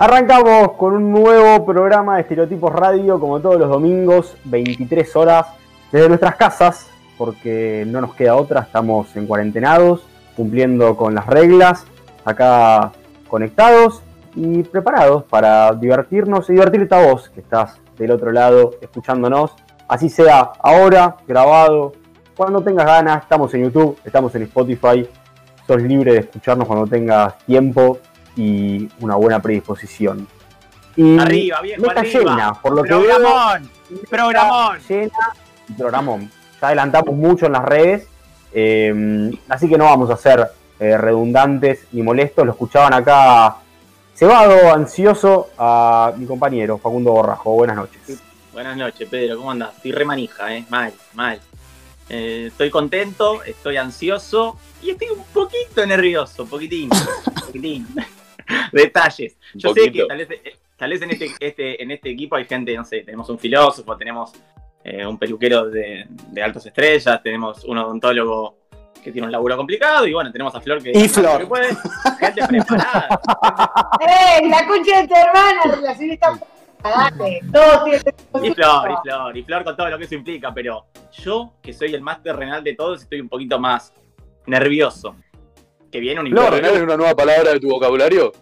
Arrancamos con un nuevo programa de Estereotipos Radio, como todos los domingos, 23 horas, desde nuestras casas, porque no nos queda otra, estamos en cuarentenados, cumpliendo con las reglas, acá conectados y preparados para divertirnos y divertirte a vos, que estás del otro lado escuchándonos, así sea ahora, grabado, cuando tengas ganas, estamos en YouTube, estamos en Spotify, sos libre de escucharnos cuando tengas tiempo y una buena predisposición. Y arriba, bien, está llena, por lo programón, que veo, programón. Llena y programón. Ya adelantamos mucho en las redes, eh, así que no vamos a ser eh, redundantes ni molestos. Lo escuchaban acá cebado, ansioso, a mi compañero Facundo Borrajo. Buenas noches. Buenas noches, Pedro. ¿Cómo andas? Estoy re manija, ¿eh? Mal, mal. Eh, estoy contento, estoy ansioso y estoy un poquito nervioso, poquitín, poquitín. Detalles. Yo sé que tal vez, eh, tal vez en, este, este, en este equipo hay gente, no sé, tenemos un filósofo, tenemos eh, un peluquero de, de altas estrellas, tenemos un odontólogo que tiene un laburo complicado y bueno, tenemos a Flor que... Y Flor. Que puede, gente preparada. ¡Ey! La concha de tu hermana, relacionista. Dale, todo tiene Y Flor, y Flor, y Flor con todo lo que eso implica, pero yo, que soy el más terrenal de todos, estoy un poquito más nervioso. Que viene un Flor, ¿Terrenal es una nueva palabra de tu vocabulario?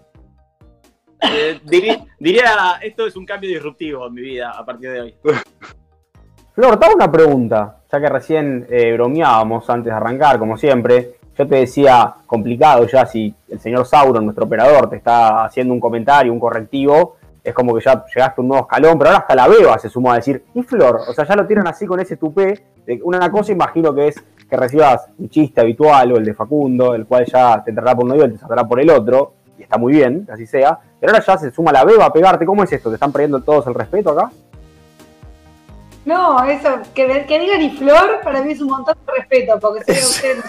Eh, diría, diría, esto es un cambio disruptivo en mi vida a partir de hoy. Flor, te hago una pregunta, ya que recién eh, bromeábamos antes de arrancar, como siempre. Yo te decía, complicado ya, si el señor Sauron, nuestro operador, te está haciendo un comentario, un correctivo, es como que ya llegaste a un nuevo escalón, pero ahora hasta la Beba se sumó a decir, ¿y Flor? O sea, ya lo tienen así con ese tupé. De una cosa imagino que es que recibas un chiste habitual o el de Facundo, el cual ya te entrará por un y te saldrá por el otro, y está muy bien, que así sea. Pero ahora ya se suma la Beba a pegarte. ¿Cómo es esto? ¿Te están perdiendo todos el respeto acá? No, eso, que, que digan y Flor, para mí es un montón de respeto, porque sé que ustedes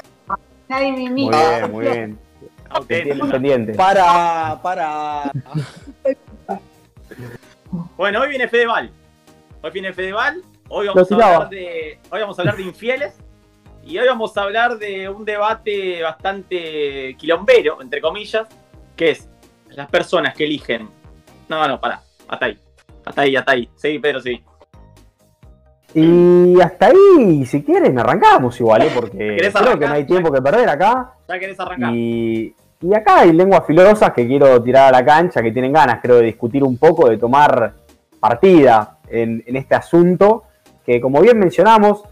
nadie me Muy imita. bien, muy bien. Pendiente. Para, para. Bueno, hoy viene Fedeval. Hoy viene Fedeval. Hoy vamos, a hablar de, hoy vamos a hablar de infieles. Y hoy vamos a hablar de un debate bastante quilombero, entre comillas, que es las personas que eligen. No, no, pará. Hasta ahí. Hasta ahí, hasta ahí. Sí, Pedro, sí. Y hasta ahí, si quieres, me arrancamos igual, ¿eh? porque ¿Querés creo que no hay tiempo que perder acá. ¿Ya querés arrancar? Y, y acá hay lenguas filosas que quiero tirar a la cancha, que tienen ganas, creo, de discutir un poco, de tomar partida en, en este asunto, que como bien mencionamos,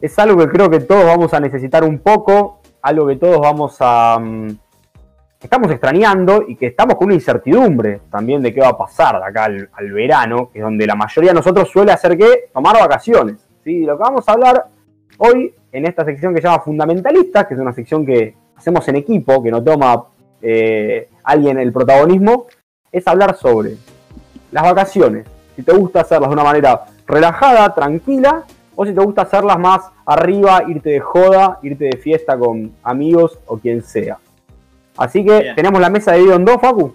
es algo que creo que todos vamos a necesitar un poco, algo que todos vamos a... mm, estamos extrañando y que estamos con una incertidumbre también de qué va a pasar de acá al, al verano, que es donde la mayoría de nosotros suele hacer que tomar vacaciones. ¿sí? Lo que vamos a hablar hoy en esta sección que se llama Fundamentalistas, que es una sección que hacemos en equipo, que no toma eh, alguien el protagonismo, es hablar sobre las vacaciones. Si te gusta hacerlas de una manera relajada, tranquila, o si te gusta hacerlas más arriba, irte de joda, irte de fiesta con amigos o quien sea. Así que Bien. tenemos la mesa dividida en dos, Facu.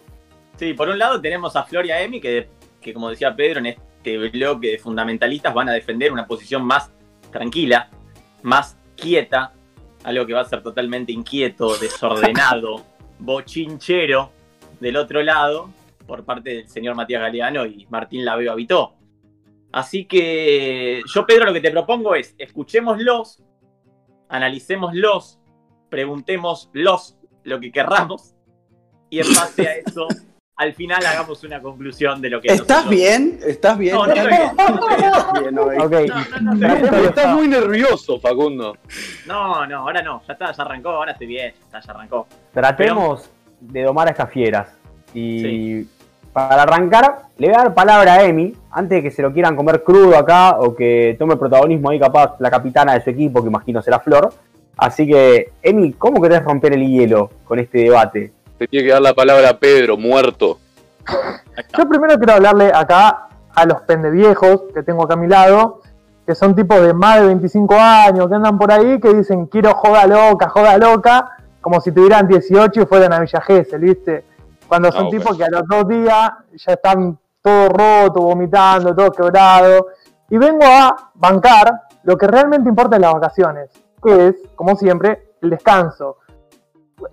Sí, por un lado tenemos a Flor y a Emi, que, que como decía Pedro, en este bloque de fundamentalistas van a defender una posición más tranquila, más quieta, algo que va a ser totalmente inquieto, desordenado, bochinchero del otro lado, por parte del señor Matías Galeano y Martín Laveo Habitó. Así que yo, Pedro, lo que te propongo es, escuchémoslos, analicémoslos, preguntémoslos lo que querramos, y en base a eso, al final hagamos una conclusión de lo que ¿Estás nosotros- bien? ¿Estás bien? No, no estoy bien. No, no, no, estoy estás muy nervioso, Facundo. No, no, ahora no, ya está, ya arrancó, ahora estoy bien, ya está, ya arrancó. Tratemos de domar a estas fieras. Y para arrancar, le voy a dar palabra a Emi, antes de que se lo quieran comer crudo acá o que tome protagonismo ahí capaz la capitana de su equipo, que imagino será Flor. Así que, Emi, ¿cómo querés romper el hielo con este debate? Te tiene que dar la palabra a Pedro, muerto. Yo primero quiero hablarle acá a los pendeviejos que tengo acá a mi lado, que son tipos de más de 25 años, que andan por ahí, que dicen quiero joda loca, joda loca, como si tuvieran 18 y fueran a Villa Gesell, ¿viste? Cuando son Ah, tipos bueno. que a los dos días ya están todos rotos, vomitando, todos quebrados. Y vengo a bancar lo que realmente importa en las vacaciones, que es, como siempre, el descanso.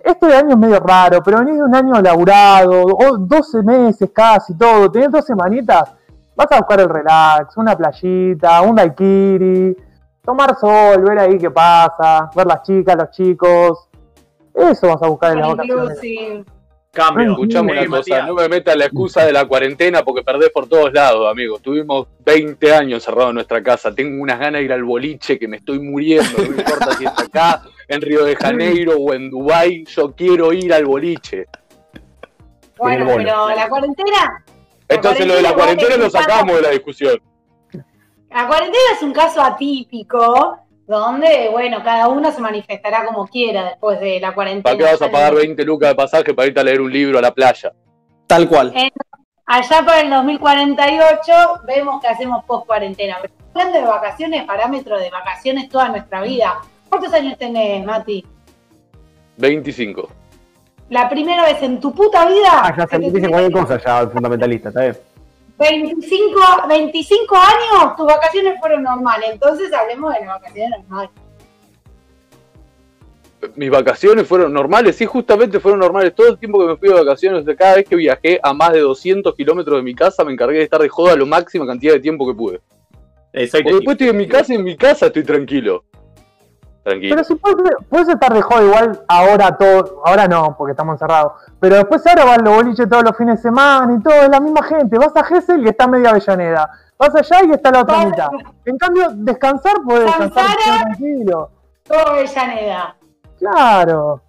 este año es medio raro, pero venís de un año laburado, o 12 meses casi, todo, tenés dos semanitas, vas a buscar el relax, una playita, un daiquiri, tomar sol, ver ahí qué pasa, ver las chicas, los chicos. Eso vas a buscar en las vacaciones. Cambio. Escuchame Eh, una cosa, no me metas la excusa de la cuarentena porque perdés por todos lados, amigo. Tuvimos 20 años encerrados en nuestra casa. Tengo unas ganas de ir al boliche que me estoy muriendo. No me importa si es acá, en Río de Janeiro o en Dubái. Yo quiero ir al boliche. Bueno, pero la cuarentena. Entonces lo de la cuarentena lo sacamos de la discusión. La cuarentena es un caso atípico donde, bueno, cada uno se manifestará como quiera después de la cuarentena. ¿Para qué vas a pagar 20 lucas de pasaje para irte a leer un libro a la playa? Tal cual. Allá para el 2048 vemos que hacemos post cuarentena. Pero hablando de vacaciones, parámetro de vacaciones toda nuestra vida. ¿Cuántos años tenés, Mati? 25. La primera vez en tu puta vida. Ah, ya se dice cualquier cosa ya el fundamentalista, está bien. 25, 25 años, tus vacaciones fueron normales. Entonces hablemos de las vacaciones normales. Mis vacaciones fueron normales, sí, justamente fueron normales. Todo el tiempo que me fui de vacaciones, de cada vez que viajé a más de 200 kilómetros de mi casa, me encargué de estar de joda lo máxima cantidad de tiempo que pude. Porque después estoy en mi casa y en mi casa estoy tranquilo. Tranquilo. Pero si puedes, puedes estar de joda igual ahora todo, ahora no, porque estamos encerrados. Pero después ahora van los boliches todos los fines de semana y todo, es la misma gente. Vas a Gessel y está media Avellaneda. Vas allá y está la otra mitad. En cambio, descansar puedes descansar tranquilo. Todo Avellaneda. Claro.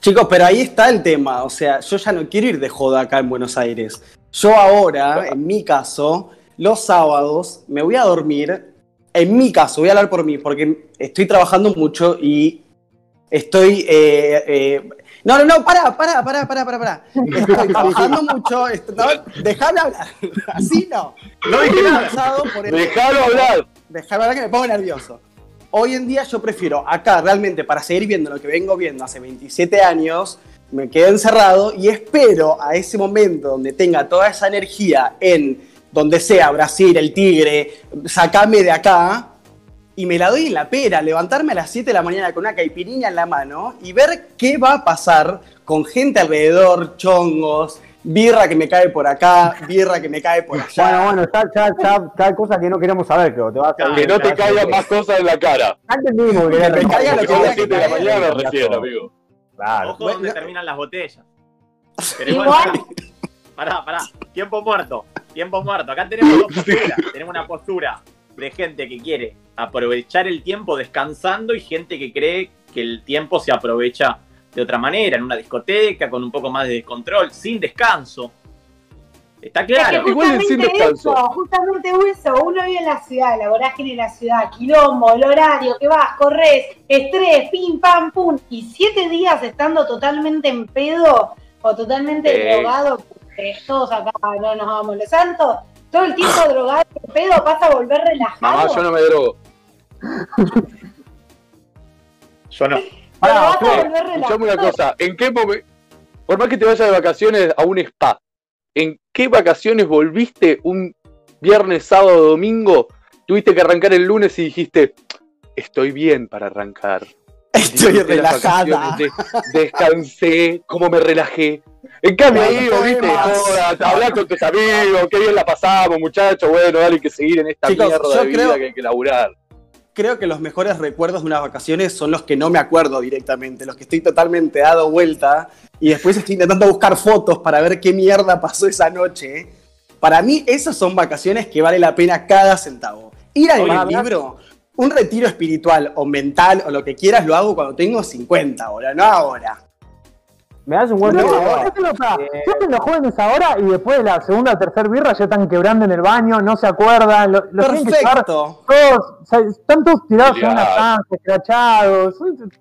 Chicos, pero ahí está el tema. O sea, yo ya no quiero ir de joda acá en Buenos Aires. Yo ahora, en mi caso, los sábados me voy a dormir. En mi caso, voy a hablar por mí, porque estoy trabajando mucho y estoy. eh, eh, no, no, no, para, para, para, para, para, para. Estoy trabajando mucho. no, dejame hablar. Así no. No dije nada. Cansado por el- Dejalo hablar. Déjame hablar que me pongo nervioso. Hoy en día yo prefiero acá realmente para seguir viendo lo que vengo viendo hace 27 años, me quedo encerrado y espero a ese momento donde tenga toda esa energía en donde sea, Brasil, el Tigre, sacame de acá y me la doy en la pera, levantarme a las 7 de la mañana con una caipirinha en la mano y ver qué va a pasar con gente alrededor, chongos, birra que me cae por acá, birra que me cae por allá. Bueno, bueno, ya, ya, ya, ya hay cosas que no queremos saber, creo. Te vas a, Que no te caigan más cosas en la cara. Ya entendimos que Que querés me caiga lo que las que 7 de la mañana recién, amigo. Claro. Ojo Bueno, donde no- terminan las botellas. Pero igual, Igual, pará, pará. Tiempo muerto. Tiempo muerto. Acá tenemos dos posturas. Tenemos una postura de gente que quiere aprovechar el tiempo descansando y gente que cree que el tiempo se aprovecha de otra manera, en una discoteca, con un poco más de descontrol, sin descanso. Está es que claro. Igual sin justamente descanso. eso, justamente eso, uno vive en la ciudad, la vorágine de la ciudad, quilombo, el horario que vas, corres, estrés, pim, pam, pum, y siete días estando totalmente en pedo o totalmente Eh. drogado, todos acá no nos vamos los santos, todo el tiempo drogado pedo vas a volver relajado. Mamá, yo no me drogo. Yo no. Pero Pará, vas a Flor, volver relajado. Escuchame una cosa, ¿en qué momento, por más que te vayas de vacaciones a un spa, ¿en qué vacaciones volviste un viernes, sábado, domingo? Tuviste que arrancar el lunes y dijiste, estoy bien para arrancar. Estoy relajada. de- descansé, cómo me relajé. En cambio, Bueno, viste, joda, hablar con tus amigos, qué bien la pasamos, muchachos, bueno, dale, hay que seguir en esta Chicos, mierda de vida creo- que hay que laburar. Creo que los mejores recuerdos de unas vacaciones son los que no me acuerdo directamente, los que estoy totalmente dado vuelta y después estoy intentando buscar fotos para ver qué mierda pasó esa noche. Para mí, esas son vacaciones que vale la pena cada centavo. Ir al libro, un retiro espiritual o mental o lo que quieras, lo hago cuando tengo 50 ahora, no ahora. Me das un buen No. Eh, Siempre los jóvenes ahora y después de la segunda o tercera birra ya están quebrando en el baño, no se acuerdan, lo, los tienen que Perfecto. todos, o sea, están todos tirados en una cama, escrachados.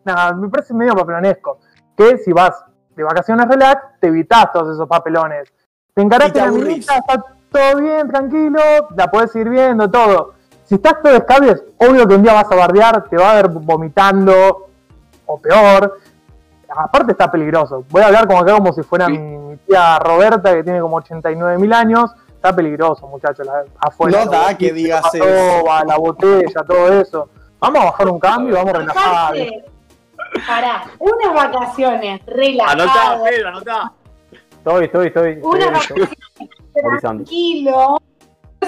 Nada, me parece medio papelonesco. Que si vas de vacaciones relax, te evitas todos esos papelones. Te encaraste te la minita, está todo bien, tranquilo, la puedes ir viendo, todo. Si estás todo escabies, obvio que un día vas a bardear, te va a ver vomitando, o peor. Aparte está peligroso. Voy a hablar como acá como si fuera Sí. mi, mi tía Roberta, que tiene como 89 mil años. Está peligroso, muchachos, afuera. No da la que digas la eso. toba, la botella, todo eso. Vamos a bajar un cambio y vamos a relajar. Para unas vacaciones Anotá, relajadas, Pedro, anotá. Estoy, estoy, estoy. unas estoy- vacaciones tranquilo,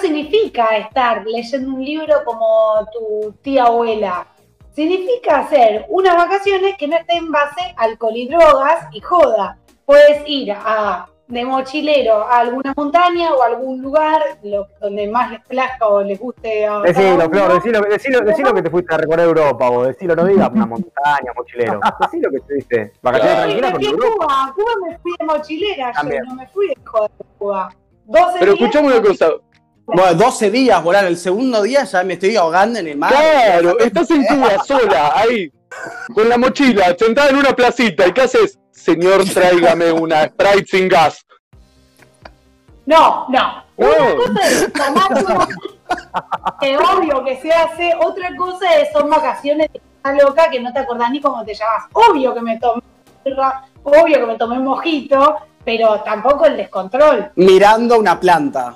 significa estar leyendo un libro como tu tía abuela. Significa hacer unas vacaciones que no estén en base a alcohol y drogas y joda. Puedes ir a de mochilero a alguna montaña o a algún lugar lo- donde más les plazca o les guste a Decilo. Flor, decilo, decilo, decilo que te fuiste a recorrer Europa, vos. Decilo, no digas una montaña, mochilero. Decilo que estuviste. Vacaciones tranquilas con Europa. Cuba. Cuba me fui de mochilera, yo También. no me fui de joda de Cuba. 12 Pero escuchame una cosa. Bueno, 12 días, volar. El segundo día ya me estoy ahogando en el mar. Claro, estás en Cuba sola, ahí, con la mochila, sentada en una placita. ¿Y qué haces? Señor, tráigame una Sprite sin gas. No, no. No. Una cosa es tomar una- que obvio que se hace, otra cosa es son vacaciones de una loca que no te acordás ni cómo te llamas. Obvio que me tomé obvio que me tomé un mojito, pero tampoco el descontrol. Mirando una planta.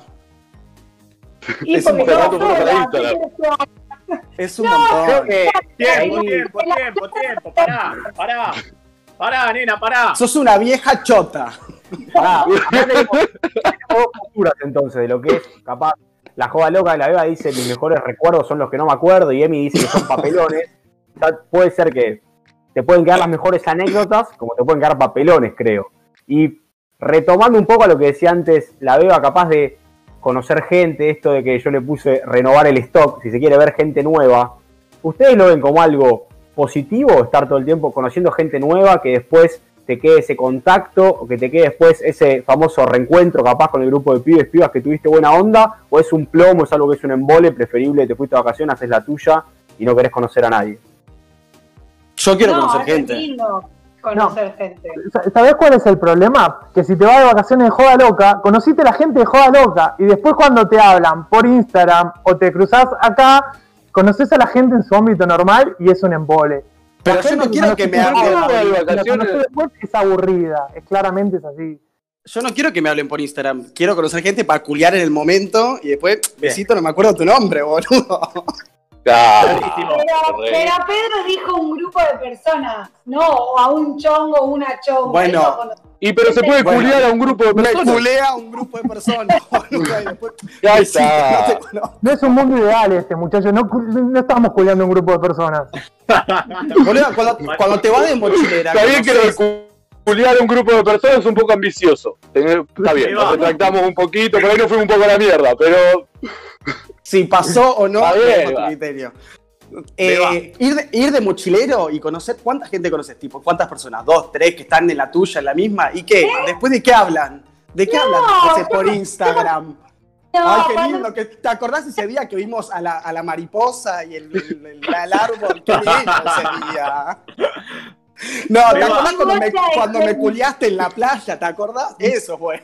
Y Es un estaba relato para sola, Instagram. ¿qué querés que haga? Es un No, montón. que Tiempo, tiempo, tiempo, tiempo. Pará, pará. Pará, nena, pará. Sos una vieja chota. Pará, dos posturas entonces de lo que es capaz. La joda loca de la Beba dice mis mejores recuerdos son los que no me acuerdo y Emi dice que son papelones. O sea, puede ser que te pueden quedar las mejores anécdotas como te pueden quedar papelones, creo. Y retomando un poco a lo que decía antes la Beba, capaz de conocer gente, esto de que yo le puse renovar el stock, si se quiere ver gente nueva, ¿ustedes lo ven como algo positivo estar todo el tiempo conociendo gente nueva que después te quede ese contacto o que te quede después ese famoso reencuentro capaz con el grupo de pibes, pibas que tuviste buena onda o es un plomo, es algo que es un embole, preferible, te fuiste de vacaciones, haces la tuya y no querés conocer a nadie? Yo quiero No, conocer gente. lindo conocer gente. Sa- ¿Sabés cuál es el problema? Que si te vas de vacaciones de joda loca, conociste a la gente de joda loca y después cuando te hablan por Instagram o te cruzás acá, conoces a la gente en su ámbito normal y es un embole. Pero yo gente no quiero que me hablen. de vacaciones. después es aburrida, es claramente es así. Yo no quiero que me hablen por Instagram. Quiero conocer gente para culiar en el momento y después, besito, no me acuerdo tu nombre, boludo. Claro. Pero, pero Pedro dijo un grupo de personas, no a un chongo o una chonga. Bueno. Y pero se puede Bueno. culiar a un grupo de personas. culea a un grupo de personas, Ya está. no es un mundo ideal este muchacho, no, no estamos cuidando un grupo de personas. Cuando, cuando te vas de mochilera. Está bien que lo culiar a un grupo de personas es un poco ambicioso. Está bien, nos retractamos un poquito, por ahí nos fuimos un poco a la mierda, pero si pasó o no, es va. criterio. Eh, ir, de, ir de mochilero y conocer cuánta gente conoces, tipo, cuántas personas, dos, tres que están en la tuya, en la misma, y qué, después de qué hablan, de qué hablan después por Instagram. No, Ay, qué cuando- lindo, que, ¿te acordás ese día que vimos a la, a la mariposa y el, el- el- el árbol? Qué lindo ese día. No, ¿te acordás cuando me, cuando me culiaste en la playa? ¿Te acordás? Eso es bueno.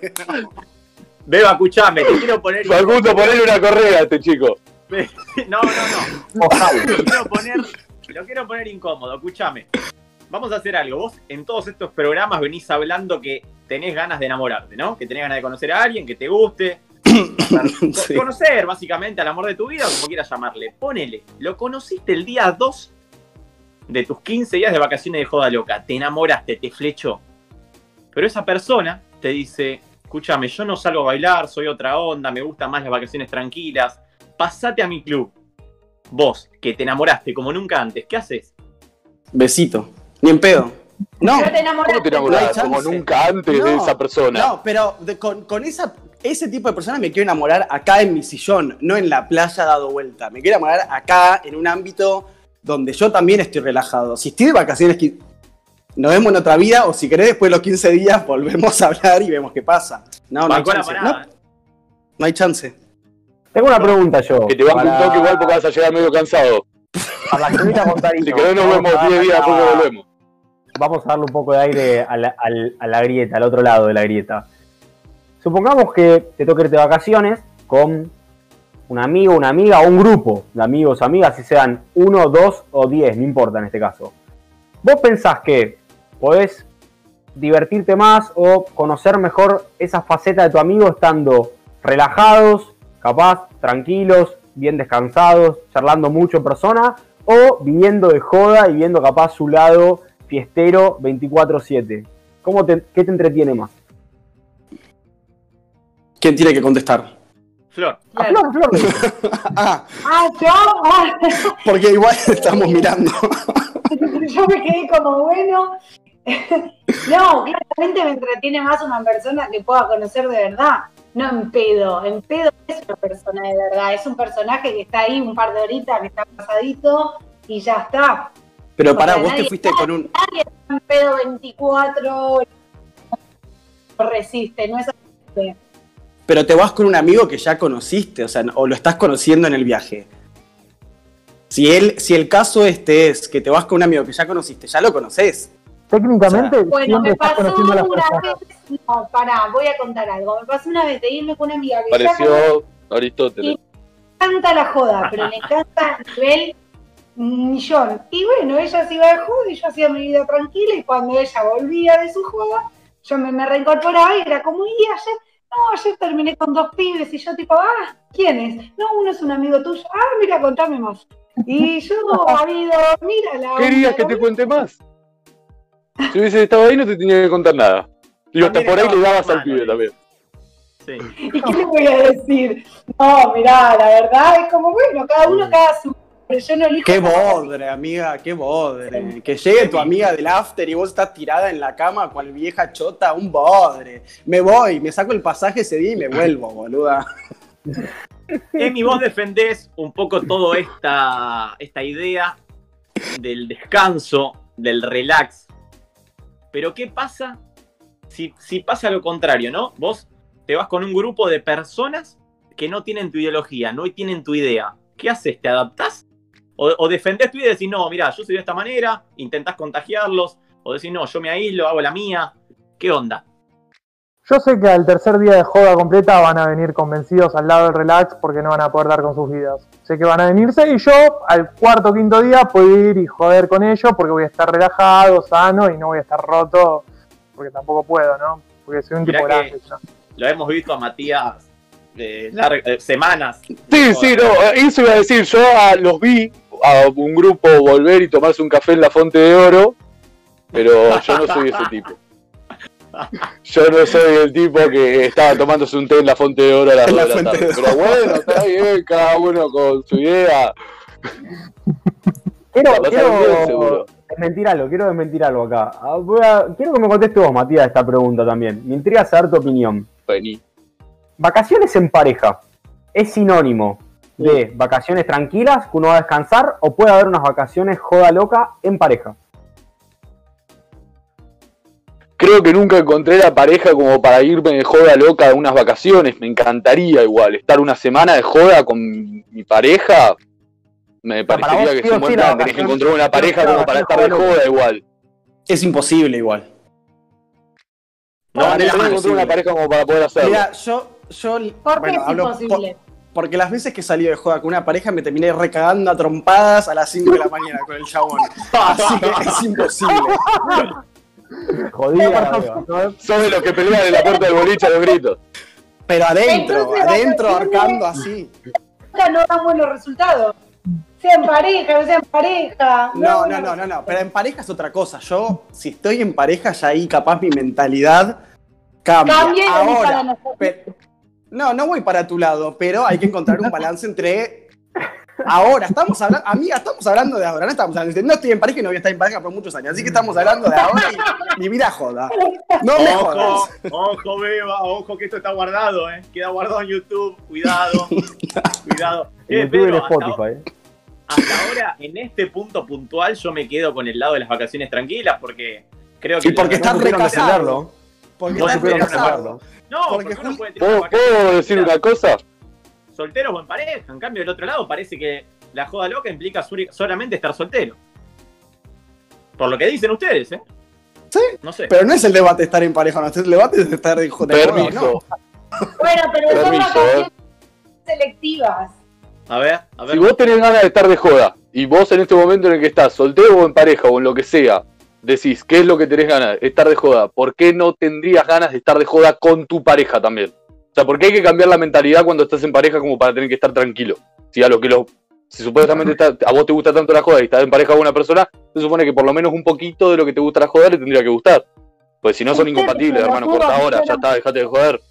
Beba, escuchame, te quiero poner. Facundo, ponele una correa a este chico. No, no, no. Lo quiero poner, lo quiero poner incómodo, escúchame. Vamos a hacer algo. Vos en todos estos programas venís hablando que tenés ganas de enamorarte, ¿no? Que tenés ganas de conocer a alguien, que te guste. Sí. Conocer básicamente al amor de tu vida, o como quieras llamarle. Ponele, lo conociste el día 2 de tus 15 días de vacaciones de joda loca. Te enamoraste, te flechó. Pero esa persona te dice, escúchame, yo no salgo a bailar, soy otra onda, me gustan más las vacaciones tranquilas. Pasate a mi club. Vos, que te enamoraste como nunca antes, ¿qué haces? Besito. Ni en pedo. No, pero te enamoraste. ¿Cómo te No enamorás hay como nunca antes de esa persona? no, pero de- con, con esa, ese tipo de personas me quiero enamorar acá en mi sillón, no en la playa dado vuelta. Me quiero enamorar acá en un ámbito donde yo también estoy relajado. Si estoy de vacaciones, nos vemos en otra vida, o si querés, después de los 15 días volvemos a hablar y vemos qué pasa. No, no hay chance. No, no hay chance. Tengo una pregunta yo. Que te un para- toque igual porque vas a llegar medio cansado. para la. Si querés nos vemos a 10 días después volvemos. Vamos a darle un poco de aire a la, a la grieta, al otro lado de la grieta. Supongamos que te toca irte de vacaciones con un amigo, una amiga o un grupo de amigos, amigas, si sean uno, dos o diez, no importa en este caso. ¿Vos pensás que podés divertirte más o conocer mejor esa faceta de tu amigo estando relajados, capaz, tranquilos, bien descansados, charlando mucho en persona o viviendo de joda y viendo capaz su lado fiestero 24-7? ¿Cómo te, ¿Qué te entretiene más? ¿Quién tiene que contestar? Flor. A Claro. Flor, Flor. Ah, Ah, yo, ah, porque igual estamos mirando. yo me quedé como bueno. No, claramente me entretiene más una persona que pueda conocer de verdad. No en pedo. En pedo es una persona de verdad. Es un personaje que está ahí un par de horitas, que está pasadito y ya está. Pero pará, Porque vos te fuiste con un. Nadie está en pedo 24 horas. No resiste, no es así. Pero te vas con un amigo que ya conociste, o sea, o lo estás conociendo en el viaje. Si, él, si el caso este es que te vas con un amigo que ya conociste, ya lo conoces. Técnicamente, Bueno, me pasó una vez. No, pará, voy a contar algo. Me pasó una vez de irme con una amiga que. Pareció Aristóteles. le encanta la joda, pero le encanta a nivel millón. Y bueno, ella se iba de joda y yo hacía mi vida tranquila y cuando ella volvía de su joda, yo me, me reincorporaba y era como, y ayer, no, ayer terminé con dos pibes y yo tipo, ah, ¿quién es? No, uno es un amigo tuyo. Ah, mira, contame más. Y yo, habido, mira la ¿Querías que te cuente más? Si hubieses estado ahí no te tenía que contar nada. Y hasta por ahí le dabas al pibe también. Sí. ¿Y qué le voy a decir? No, mirá, la verdad es como, bueno, cada uno cada su... Pero yo no elijo... Qué bodre, amiga, qué bodre. Que llegue tu amiga del after y vos estás tirada en la cama cual vieja chota, un bodre. Me voy, me saco el pasaje ese día y me vuelvo, boluda. Emi, vos defendés un poco toda esta, esta idea del descanso, del relax. Pero ¿qué pasa si, pasa lo contrario, no? Vos te vas con un grupo de personas que no tienen tu ideología, no tienen tu idea. ¿Qué haces? ¿Te adaptás? O, o defendés tu idea y decís, no, mira, yo soy de esta manera, intentás contagiarlos, o decís, no, yo me aíslo, hago la mía. ¿Qué onda? Yo sé que al tercer día de joda completa van a venir convencidos al lado del relax porque no van a poder dar con sus vidas. Sé que van a venirse y yo al cuarto o quinto día puedo ir y joder con ellos porque voy a estar relajado, sano y no voy a estar roto porque tampoco puedo, ¿no? Porque soy un Mirá tipo grande. ya. Lo hemos visto a Matías eh, eh, semanas. Sí, sí, no, eso iba a decir, yo a- los vi a un grupo volver y tomarse un café en la Fonte de Oro, pero yo no soy ese tipo. Yo no soy el tipo que estaba tomándose un té en la Fonte de Oro a las En 2 la de la Fuente tarde. de Pero bueno, está bien, cada uno con su idea. Quiero, quiero desmentir algo, quiero desmentir algo acá. Ah, voy a- quiero que me conteste vos, Matías, esta pregunta también. Me intriga saber tu opinión. Vení. ¿Vacaciones en pareja es sinónimo de vacaciones tranquilas que uno va a descansar o puede haber unas vacaciones joda loca en pareja? Creo que nunca encontré la pareja como para irme de joda loca a unas vacaciones. Me encantaría igual estar una semana de joda con mi pareja. Me parecería vos que la plan. Tenés que encontrar una pareja como para estar de joda igual. Es imposible igual. No, mí tenés que encontrar una pareja como para poder hacerlo. Mira, yo, yo ¿Por qué bueno, es hablo imposible? por- porque las veces que he salido de joda con una pareja me terminé recagando a trompadas a las 5 de la mañana con el chabón. Así que es imposible. Jodida. Sos de los que pelean en la puerta del boliche a los gritos. Pero adentro, Entonces, adentro ahorcando así. No dan buenos resultados. Sean pareja, no sean pareja. No, no, no, no, no. Pero en pareja es otra cosa. Yo, si estoy en pareja, ya ahí capaz mi mentalidad cambia. Cambia y Ahora, para nosotros. pe- no, no voy para tu lado, pero hay que encontrar un balance entre. Ahora, estamos hablando, amiga, estamos hablando de ahora, no estamos hablando de, no estoy en pareja y no voy a estar en pareja por muchos años, así que estamos hablando de ahora y mi vida joda. No me Ojo, jodas. ojo, Beba, ojo que esto está guardado, ¿eh? Queda guardado en YouTube, cuidado, cuidado. En Eh, YouTube y en Pedro, hasta, Spotify. ¿eh? hasta ahora, en este punto puntual, yo me quedo con el lado de las vacaciones tranquilas porque creo que... Y porque supieron recasado. Porque No recasado. defenderlo. No, porque porque uno puede tener una ¿Puedo, vacación puedo decir una cosa? Soltero o en pareja. En cambio, del otro lado parece que la joda loca implica solamente estar soltero. Por lo que dicen ustedes, ¿eh? Sí, No sé. Pero no es el debate estar en pareja, no, el debate es estar de joda. Permiso. ¿no? Bueno, pero son Permiso, vacaciones selectivas. A ver, a ver. Si vos tenés ganas de estar de joda y vos en este momento en el que estás soltero o en pareja o en lo que sea, decís qué es lo que tenés ganas, estar de joda, ¿por qué no tendrías ganas de estar de joda con tu pareja también? O sea, ¿por qué hay que cambiar la mentalidad cuando estás en pareja como para tener que estar tranquilo? Si a lo que lo, Si supuestamente está- a vos te gusta tanto la joda y estás en pareja con una persona, se supone que por lo menos un poquito de lo que te gusta la joda le tendría que gustar. Pues si no son incompatibles, hermano, corta ahora, ya está, dejate de joder.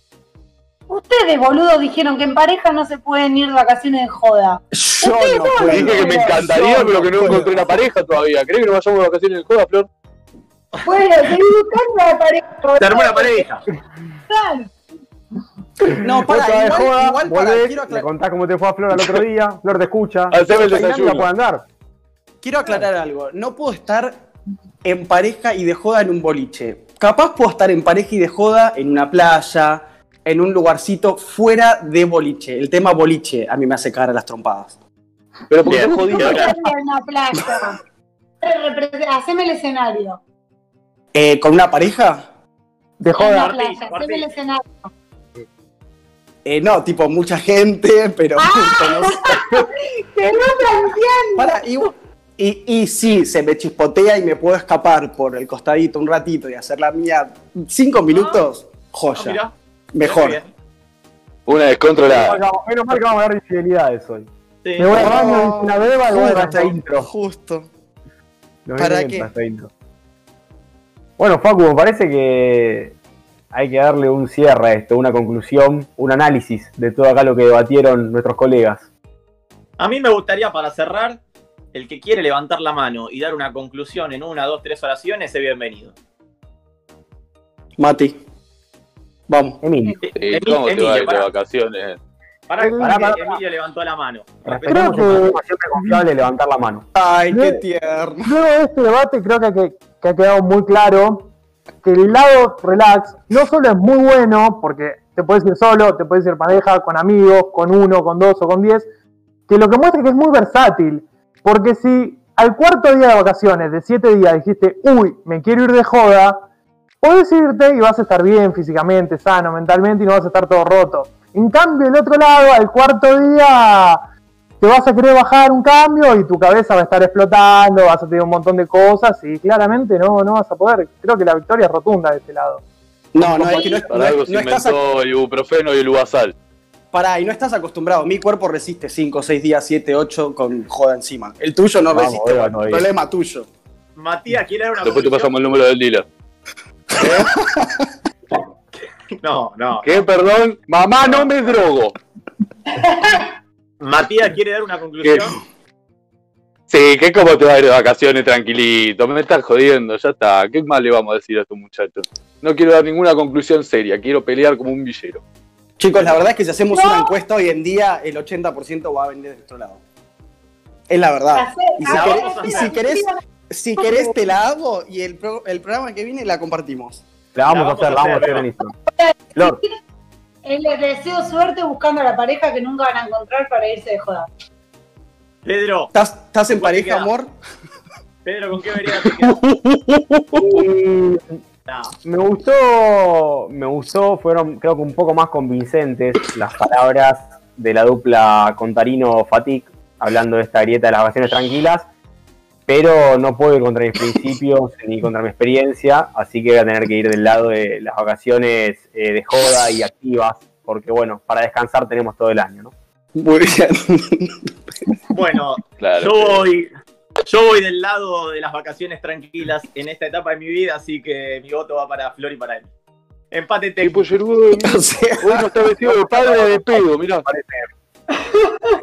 Ustedes, boludos, dijeron que en pareja no se pueden ir de vacaciones de joda. Yo no Te puedo. dije que me encantaría, Yo pero que no encontré una pareja todavía. ¿Crees que nos vayamos de vacaciones de joda, Flor? Bueno, seguí buscando la pareja. Se armó una pareja. Claro. No, para, de igual, joda, igual para, volvés, quiero, le aclarar, contás cómo te fue a Flor al otro día, Flor te escucha. Haceme el desayuno. puede andar. quiero aclarar algo. No puedo estar en pareja y de joda en un boliche. Capaz puedo estar en pareja y de joda en una playa, en un lugarcito fuera de boliche. El tema boliche a mí me hace cagar a las trompadas. Pero porque en una playa. Repre- Haceme el escenario. Eh, ¿Con una pareja? De En la joda. Martín, playa, haceme el escenario. Eh, no, tipo mucha gente, pero... ¡Que no plantean! Para, y, y, y sí, se me chispotea y me puedo escapar por el costadito un ratito y hacer la mía cinco minutos, Ah, joya. mirá. Mejor. Una descontrolada. que menos mal que vamos a de infidelidades hoy. Sí. Me voy No, baño, hice una beba y bueno, Justo. intro. Justo. ¿Para qué? Bueno, Facu, me parece que hay que darle un cierre a esto, una conclusión, un análisis de todo acá lo que debatieron nuestros colegas. A mí me gustaría, para cerrar, el que quiere levantar la mano y dar una conclusión en una, dos, tres oraciones, es bienvenido. Mati. Vamos. Emilio, ¿Y Emi- cómo te Emilio, va a ir de pará. vacaciones? Pará, Pará, Emilio levantó la mano. respetemos que- siempre confiable levantar la mano. Ay, qué No. tierno. Luego de este debate creo que, que- que ha quedado muy claro que el lado relax no solo es muy bueno, porque te puedes ir solo, te puedes ir pareja, con amigos, con uno, con dos o con diez, que lo que muestra que es muy versátil. Porque si al cuarto día de vacaciones, de siete días, dijiste, uy, me quiero ir de joda, podés irte y vas a estar bien físicamente, sano, mentalmente y no vas a estar todo roto. En cambio, el otro lado, al cuarto día, te vas a querer bajar un cambio y tu cabeza va a estar explotando, vas a tener un montón de cosas y claramente no, no vas a poder. Creo que la victoria es rotunda de este lado. No, no, es que no, es- Para no es- algo se no estás, inventó el ibuprofeno y el uvasal. pará, y no estás acostumbrado. Mi cuerpo resiste 5, 6 días, 7, 8 con joda encima. El tuyo no Vamos, resiste. Bueno, problema tuyo. Matías, ¿quiere dar una Después te pasamos el número del dealer. No, no. ¿Qué, perdón? Mamá, no me drogo. Matías, ¿quiere dar una conclusión? Sí, que cómo te va a ir de vacaciones tranquilito. Me estás jodiendo, ya está. ¿Qué más le vamos a decir a estos muchachos? No quiero dar ninguna conclusión seria, quiero pelear como un villero. Chicos, la verdad es que si hacemos No. una encuesta hoy en día, el 80% va a venir de nuestro lado. Es la verdad. Y si, querés, y si querés, si querés te la hago y el, pro- el programa que viene la compartimos. La vamos, La a hacer, a la vamos a hacer, hacer Les deseo suerte buscando a la pareja que nunca van a encontrar para irse de joda. Pedro, ¿Estás, estás en ¿Cuál te pareja, amor? Pedro, ¿con qué No. me gustó, me gustó, fueron creo que un poco más convincentes las palabras de la dupla Contarino-Fatic hablando de esta grieta de las vacaciones tranquilas, pero no puedo ir contra mis principios ni contra mi experiencia, así que voy a tener que ir del lado de las vacaciones eh, de joda y activas, porque bueno, para descansar tenemos todo el año, ¿no? Muy bien. Bueno, Claro. yo voy, yo voy del lado de las vacaciones tranquilas en esta etapa de mi vida, así que mi voto va para Flor y para él. Empate técnico. Tipo Yerudo, O sea, hoy no está vestido de padre de pedo, mirá.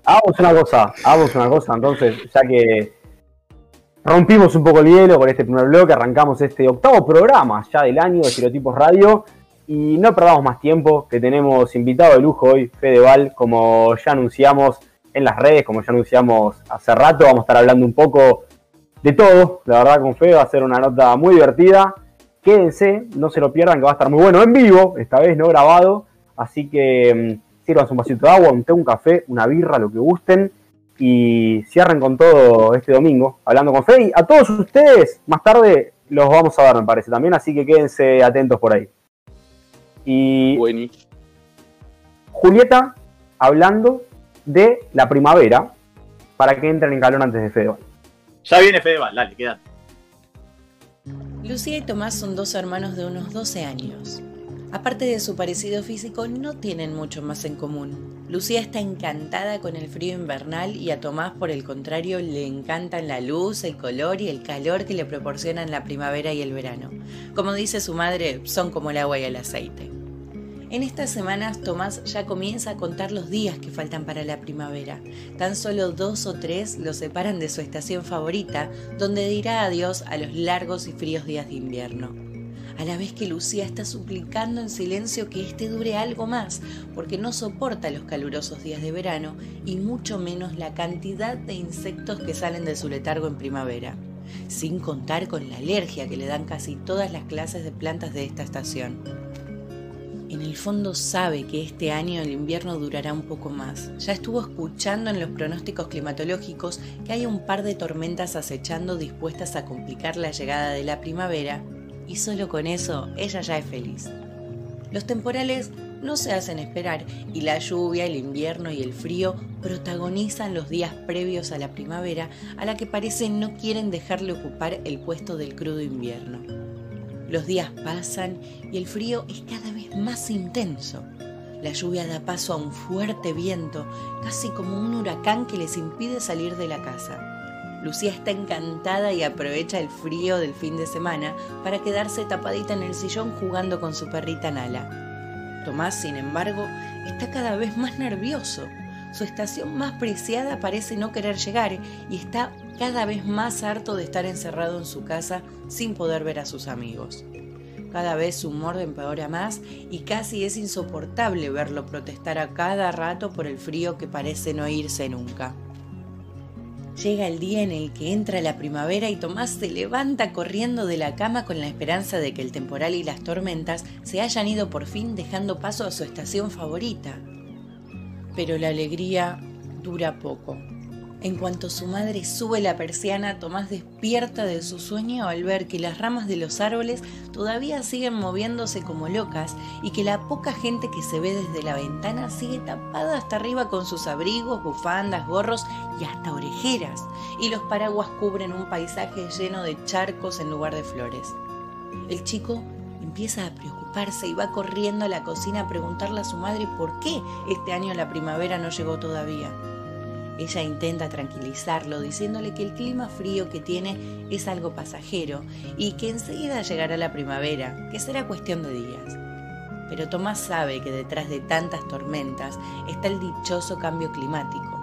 Hagamos una cosa, hagamos una cosa, entonces, ya que rompimos un poco el hielo con este primer bloque, arrancamos este octavo programa ya del año de Estereotipos Radio y no perdamos más tiempo, que tenemos invitado de lujo hoy, Fedeval, como ya anunciamos en las redes, como ya anunciamos hace rato, vamos a estar hablando un poco de todo, la verdad con Fede va a ser una nota muy divertida, quédense, no se lo pierdan, que va a estar muy bueno en vivo, esta vez no grabado, así que mm, sírvanse un vasito de agua, un té, un café, una birra, lo que gusten, y cierren con todo este domingo, hablando con Fede. Y a todos ustedes, más tarde los vamos a ver, me parece también, así que quédense atentos por ahí. Y Buení. Julieta hablando de la primavera, para que entren en calor antes de Fedeval. Ya viene Fedeval, dale, quédate. Lucía y Tomás son dos hermanos de unos 12 años. Aparte de su parecido físico, no tienen mucho más en común. Lucía está encantada con el frío invernal y a Tomás, por el contrario, le encantan la luz, el color y el calor que le proporcionan la primavera y el verano. Como dice su madre, son como el agua y el aceite. En estas semanas Tomás ya comienza a contar los días que faltan para la primavera. Tan solo dos o tres lo separan de su estación favorita, donde dirá adiós a los largos y fríos días de invierno a la vez que Lucía está suplicando en silencio que éste dure algo más, porque no soporta los calurosos días de verano y mucho menos la cantidad de insectos que salen de su letargo en primavera, sin contar con la alergia que le dan casi todas las clases de plantas de esta estación. En el fondo sabe que este año el invierno durará un poco más. Ya estuvo escuchando en los pronósticos climatológicos que hay un par de tormentas acechando dispuestas a complicar la llegada de la primavera y solo con eso ella ya es feliz. Los temporales no se hacen esperar y la lluvia, el invierno y el frío protagonizan los días previos a la primavera a la que parece no quieren dejarle ocupar el puesto del crudo invierno. Los días pasan y el frío es cada vez más intenso. La lluvia da paso a un fuerte viento, casi como un huracán que les impide salir de la casa. Lucía está encantada y aprovecha el frío del fin de semana para quedarse tapadita en el sillón jugando con su perrita Nala. Tomás, sin embargo, está cada vez más nervioso. Su estación más preciada parece no querer llegar y está cada vez más harto de estar encerrado en su casa sin poder ver a sus amigos. Cada vez su humor empeora más y casi es insoportable verlo protestar a cada rato por el frío que parece no irse nunca. Llega el día en el que entra la primavera y Tomás se levanta corriendo de la cama con la esperanza de que el temporal y las tormentas se hayan ido por fin dejando paso a su estación favorita. Pero la alegría dura poco. En cuanto su madre sube la persiana, Tomás despierta de su sueño al ver que las ramas de los árboles todavía siguen moviéndose como locas y que la poca gente que se ve desde la ventana sigue tapada hasta arriba con sus abrigos, bufandas, gorros y hasta orejeras, y los paraguas cubren un paisaje lleno de charcos en lugar de flores. El chico empieza a preocuparse y va corriendo a la cocina a preguntarle a su madre por qué este año la primavera no llegó todavía. Ella intenta tranquilizarlo diciéndole que el clima frío que tiene es algo pasajero y que enseguida llegará la primavera, que será cuestión de días. Pero Tomás sabe que detrás de tantas tormentas está el dichoso cambio climático,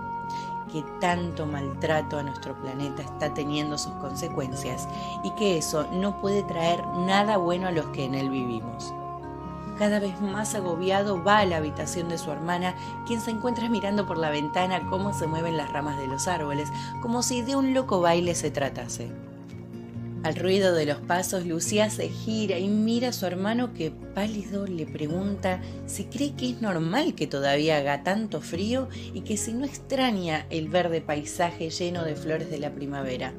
que tanto maltrato a nuestro planeta está teniendo sus consecuencias y que eso no puede traer nada bueno a los que en él vivimos. Cada vez más agobiado va a la habitación de su hermana, quien se encuentra mirando por la ventana cómo se mueven las ramas de los árboles, como si de un loco baile se tratase. Al ruido de los pasos, Lucía se gira y mira a su hermano que pálido le pregunta si cree que es normal que todavía haga tanto frío y que si no extraña el verde paisaje lleno de flores de la primavera.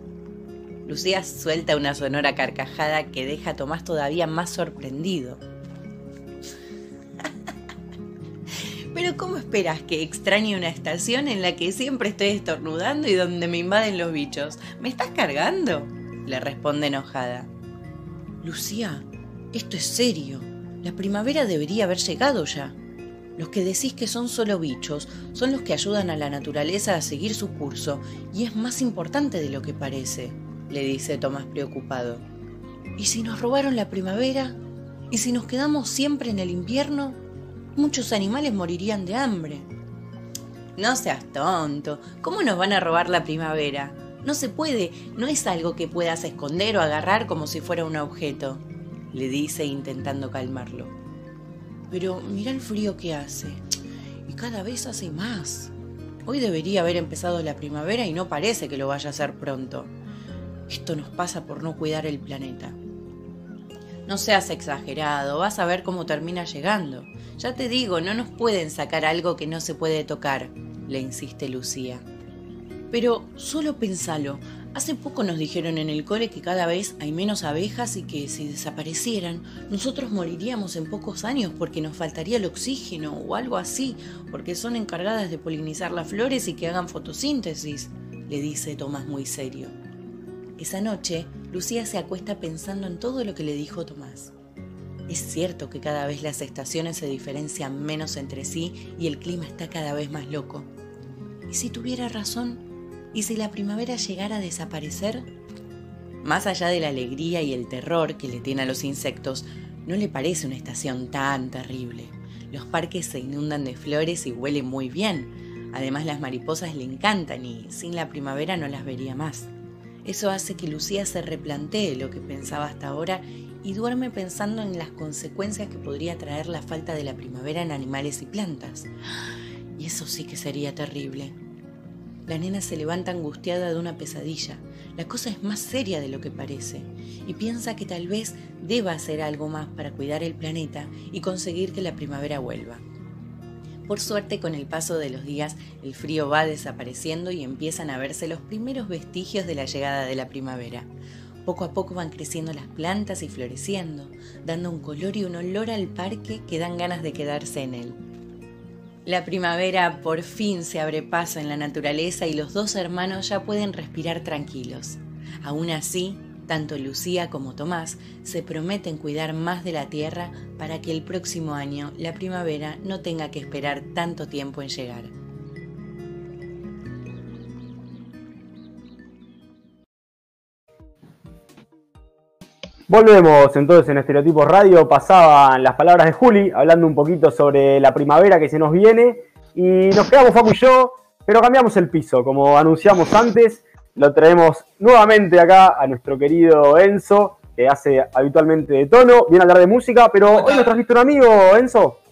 Lucía suelta una sonora carcajada que deja a Tomás todavía más sorprendido. Pero ¿cómo esperas que extrañe una estación en la que siempre estoy estornudando y donde me invaden los bichos? ¿Me estás cargando? Le responde enojada. Lucía, esto es serio. La primavera debería haber llegado ya. Los que decís que son solo bichos son los que ayudan a la naturaleza a seguir su curso y es más importante de lo que parece, le dice Tomás preocupado. ¿Y si nos robaron la primavera? ¿Y si nos quedamos siempre en el invierno? Muchos animales morirían de hambre. No seas tonto, ¿cómo nos van a robar la primavera? No se puede, no es algo que puedas esconder o agarrar como si fuera un objeto, le dice intentando calmarlo. Pero mira el frío que hace, y cada vez hace más. Hoy debería haber empezado la primavera y no parece que lo vaya a hacer pronto. Esto nos pasa por no cuidar el planeta. No seas exagerado, vas a ver cómo termina llegando. Ya te digo, no nos pueden sacar algo que no se puede tocar, le insiste Lucía. Pero solo pensalo, hace poco nos dijeron en el cole que cada vez hay menos abejas y que si desaparecieran, nosotros moriríamos en pocos años porque nos faltaría el oxígeno o algo así, porque son encargadas de polinizar las flores y que hagan fotosíntesis, le dice Tomás muy serio. Esa noche, Lucía se acuesta pensando en todo lo que le dijo Tomás. Es cierto que cada vez las estaciones se diferencian menos entre sí y el clima está cada vez más loco. ¿Y si tuviera razón? ¿Y si la primavera llegara a desaparecer? Más allá de la alegría y el terror que le tiene a los insectos, no le parece una estación tan terrible. Los parques se inundan de flores y huelen muy bien. Además las mariposas le encantan y sin la primavera no las vería más. Eso hace que Lucía se replantee lo que pensaba hasta ahora y duerme pensando en las consecuencias que podría traer la falta de la primavera en animales y plantas. Y eso sí que sería terrible. La nena se levanta angustiada de una pesadilla. La cosa es más seria de lo que parece y piensa que tal vez deba hacer algo más para cuidar el planeta y conseguir que la primavera vuelva. Por suerte, con el paso de los días, el frío va desapareciendo y empiezan a verse los primeros vestigios de la llegada de la primavera. Poco a poco van creciendo las plantas y floreciendo, dando un color y un olor al parque que dan ganas de quedarse en él. La primavera por fin se abre paso en la naturaleza y los dos hermanos ya pueden respirar tranquilos. Aún así, tanto Lucía como Tomás se prometen cuidar más de la tierra para que el próximo año la primavera no tenga que esperar tanto tiempo en llegar. Volvemos entonces en Estereotipos Radio. Pasaban las palabras de Juli, hablando un poquito sobre la primavera que se nos viene. Y nos quedamos Facu y yo, pero cambiamos el piso. Como anunciamos antes, lo traemos nuevamente acá a nuestro querido Enzo, que hace habitualmente de tono. Viene a hablar de música, pero hoy nos trajiste un amigo, Enzo.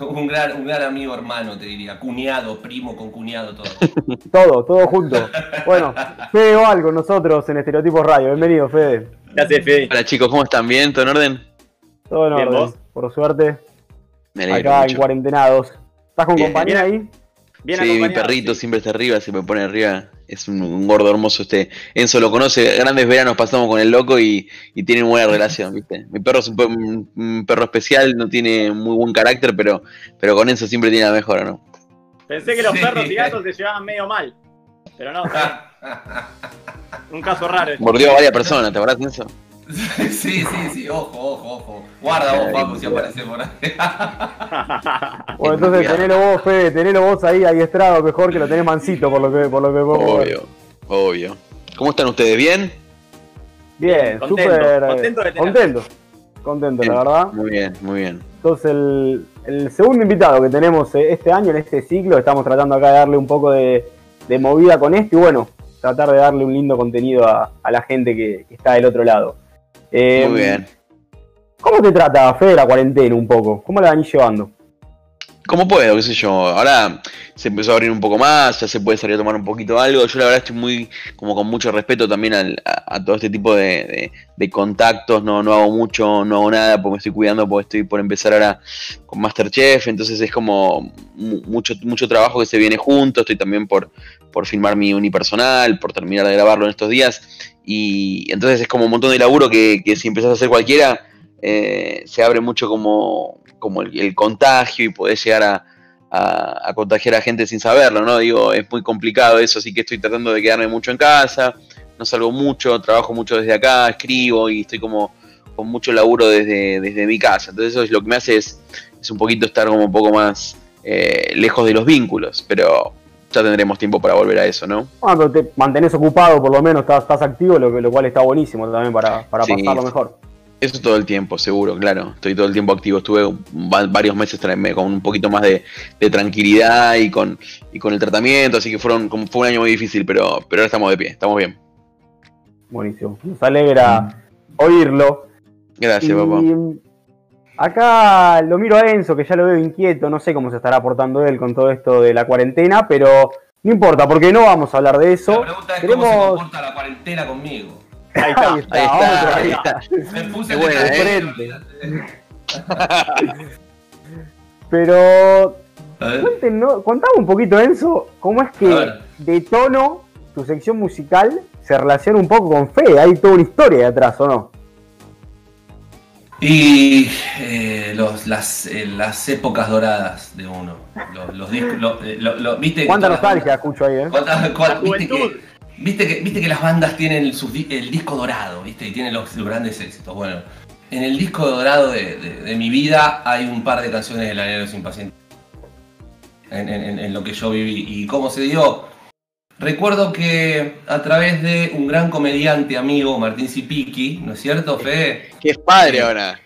Un gran, un gran amigo hermano, te diría. Cuñado, primo con cuñado, todo. todo, todo junto. Bueno, Fede Oval con nosotros en Estereotipos Radio. Bienvenido, Fede. Gracias, Fede. Hola chicos, ¿cómo están? ¿Bien? ¿Todo en orden? Todo en orden, por suerte. Me alegro Acá en cuarentenados. ¿Estás con Bien, compañía bien. ahí? Bien sí, mi perrito sí. siempre está arriba, se me pone arriba. Es un, un gordo hermoso este. Enzo lo conoce, grandes veranos pasamos con el loco y, y tienen buena relación, ¿viste? Mi perro es un, pe- un- un perro especial, no tiene muy buen carácter, pero, pero con Enzo siempre tiene la mejora, ¿no? Pensé que los Sí. perros y gatos se llevaban medio mal. Pero no, un caso raro. Mordió a varias personas, ¿te acordás, Enzo? sí, sí, sí, ojo, ojo, ojo. Guarda vos, Paco, si aparece por ahí. Bueno, entonces tenelo vos, Fede, tenelo vos ahí, ahí estrado, mejor que lo tenés mansito por lo que, por lo que ver. Obvio, obvio. ¿Cómo están ustedes? ¿Bien? Bien, Contento, súper. eh, contento de tener. Contento, contento, la verdad. Muy bien, muy bien. Entonces, el, el segundo invitado que tenemos eh, este año, en este ciclo, estamos tratando acá de darle un poco de, de movida con esto y bueno, tratar de darle un lindo contenido a, a la gente que, que está del otro lado. Eh, Muy bien. ¿Cómo te trata, Fede, la cuarentena un poco? ¿Cómo la venís llevando? Como puedo, qué sé yo. Ahora se empezó a abrir un poco más, ya se puede salir a tomar un poquito algo. Yo la verdad estoy muy, como con mucho respeto también al- a, a todo este tipo de, de- de contactos. No, no hago mucho, no hago nada porque me estoy cuidando, porque estoy por empezar ahora con Masterchef. Entonces es como mu- mucho, mucho trabajo que se viene junto. Estoy también por, por filmar mi unipersonal, por terminar de grabarlo en estos días. Y entonces es como un montón de laburo que, que si empezás a hacer cualquiera, eh, se abre mucho como, como el, contagio y podés llegar a contagiar a gente sin saberlo, ¿no? Digo, es muy complicado eso, así que estoy tratando de quedarme mucho en casa, no salgo mucho, trabajo mucho desde acá, escribo y estoy como con mucho laburo desde, desde mi casa. Entonces eso es lo que me hace es, es un poquito estar como un poco más eh, lejos de los vínculos, pero ya tendremos tiempo para volver a eso, ¿no? Bueno, pero te mantenés ocupado, por lo menos estás, estás activo, lo, cual está buenísimo también para, para Sí. pasarlo mejor. Eso todo el tiempo, seguro, claro. Estoy todo el tiempo activo. Estuve va- varios meses con un poquito más de, de tranquilidad y con, y con el tratamiento, así que fueron como fue un año muy difícil, pero, pero ahora estamos de pie, estamos bien. Buenísimo. Nos alegra oírlo. Gracias, papá. Acá lo miro a Enzo, que ya lo veo inquieto, no sé cómo se estará portando él con todo esto de la cuarentena, pero no importa, porque no vamos a hablar de La eso. pregunta es cómo se Queremos- comporta la cuarentena conmigo. Ahí está. Ahí está, Ahí está, está. Me puse de ¿eh? frente. Pero cuéntenos, contame un poquito, Enzo, cómo es que de tono tu sección musical se relaciona un poco con Fe. Hay toda una historia de atrás, ¿o no? Y eh, los, las, eh, las épocas doradas de uno. Los, los discos. lo- eh, lo- lo- ¿viste? Cuánta nostalgia escucho ahí, ¿eh? ¿Cuántas- cuán- La viste, que, viste, que, viste que las bandas tienen sus el disco dorado, ¿viste? Y tienen los, los grandes éxitos. Bueno, en el disco dorado de, de- de mi vida hay un par de canciones de La los Impacientes. En, en- en lo que yo viví. ¿Y cómo se dio? Recuerdo que a través de un gran comediante amigo, Martín Zipicki, ¿no es cierto, Fede? Que es padre ahora.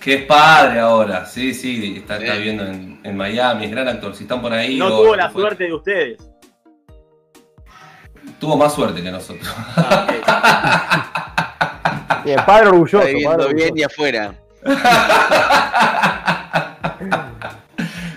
Que es padre ahora, sí, sí, está, está viviendo en, en Miami, es gran actor. Si están por ahí. No o- tuvo la fue- suerte de ustedes. Tuvo más suerte que nosotros. Ah, Bien, padre orgulloso. Está padre bien y afuera.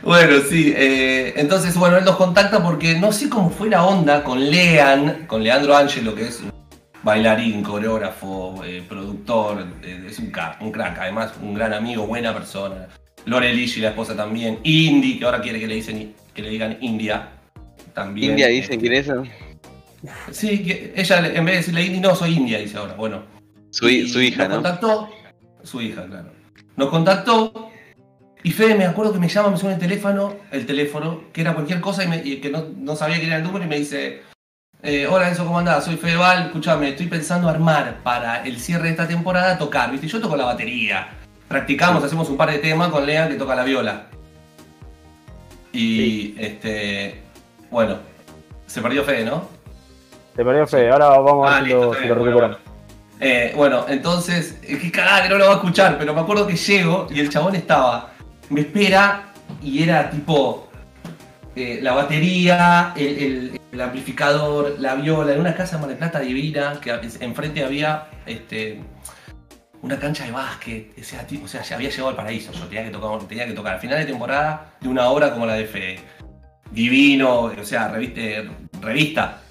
Bueno, sí. eh, entonces, bueno, él nos contacta porque no sé cómo fue la onda con Lean, con Leandro Angelo, que es un bailarín, coreógrafo, eh, productor, eh, es un crack, un crack, además un gran amigo, buena persona. Lore Lishi, la esposa también. Indy, que ahora quiere que le, dicen, que le digan India. También. India dicen este, quién es eso. Sí, que ella en vez de decirle Indy, no, soy India, dice ahora. Bueno, Su, su hija, nos ¿no? contactó, su hija, claro. Nos contactó y Fede me acuerdo que me llama, me suena el teléfono, el teléfono, que era cualquier cosa y, me- y que no, no sabía quién era el número y me dice, eh, hola Enzo, ¿cómo andás? Soy Fede Val, escúchame, estoy pensando armar para el cierre de esta temporada tocar, ¿viste? Yo toco la batería, practicamos, hacemos un par de temas con Lea que toca la viola. Y este, bueno, se perdió Fede, ¿no? Te perdió Fede, ahora vamos a Ah, ver si listo, lo, si lo bueno, recuperamos. bueno. Eh, bueno, entonces, qué cagada que no lo va a escuchar, pero me acuerdo que llego y el chabón estaba, me espera y era tipo eh, la batería, el, amplificador, la viola, en una casa de Mar del Plata divina, que enfrente había este, una cancha de básquet, o sea, tipo, había llegado al paraíso, yo tenía que tocar, tenía que tocar al final de temporada de una obra como la de Fede. Divino, o sea, revista, revista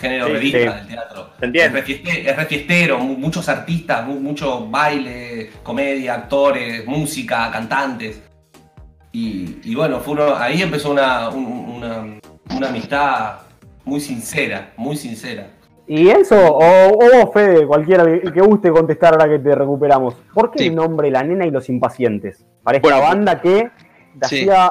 género Sí, revista sí. del teatro. Es, refieste- es refiestero, mu- muchos artistas, mu- mucho baile, comedia, actores, música, cantantes. Y, y bueno, fue uno- ahí empezó una, un- una, una amistad muy sincera, muy sincera. Y Enzo, o, o vos, Fede, cualquiera que que guste contestar ahora que te recuperamos. ¿Por qué Sí. el nombre La Nena y los Impacientes? Para esta Bueno, banda que sí. hacía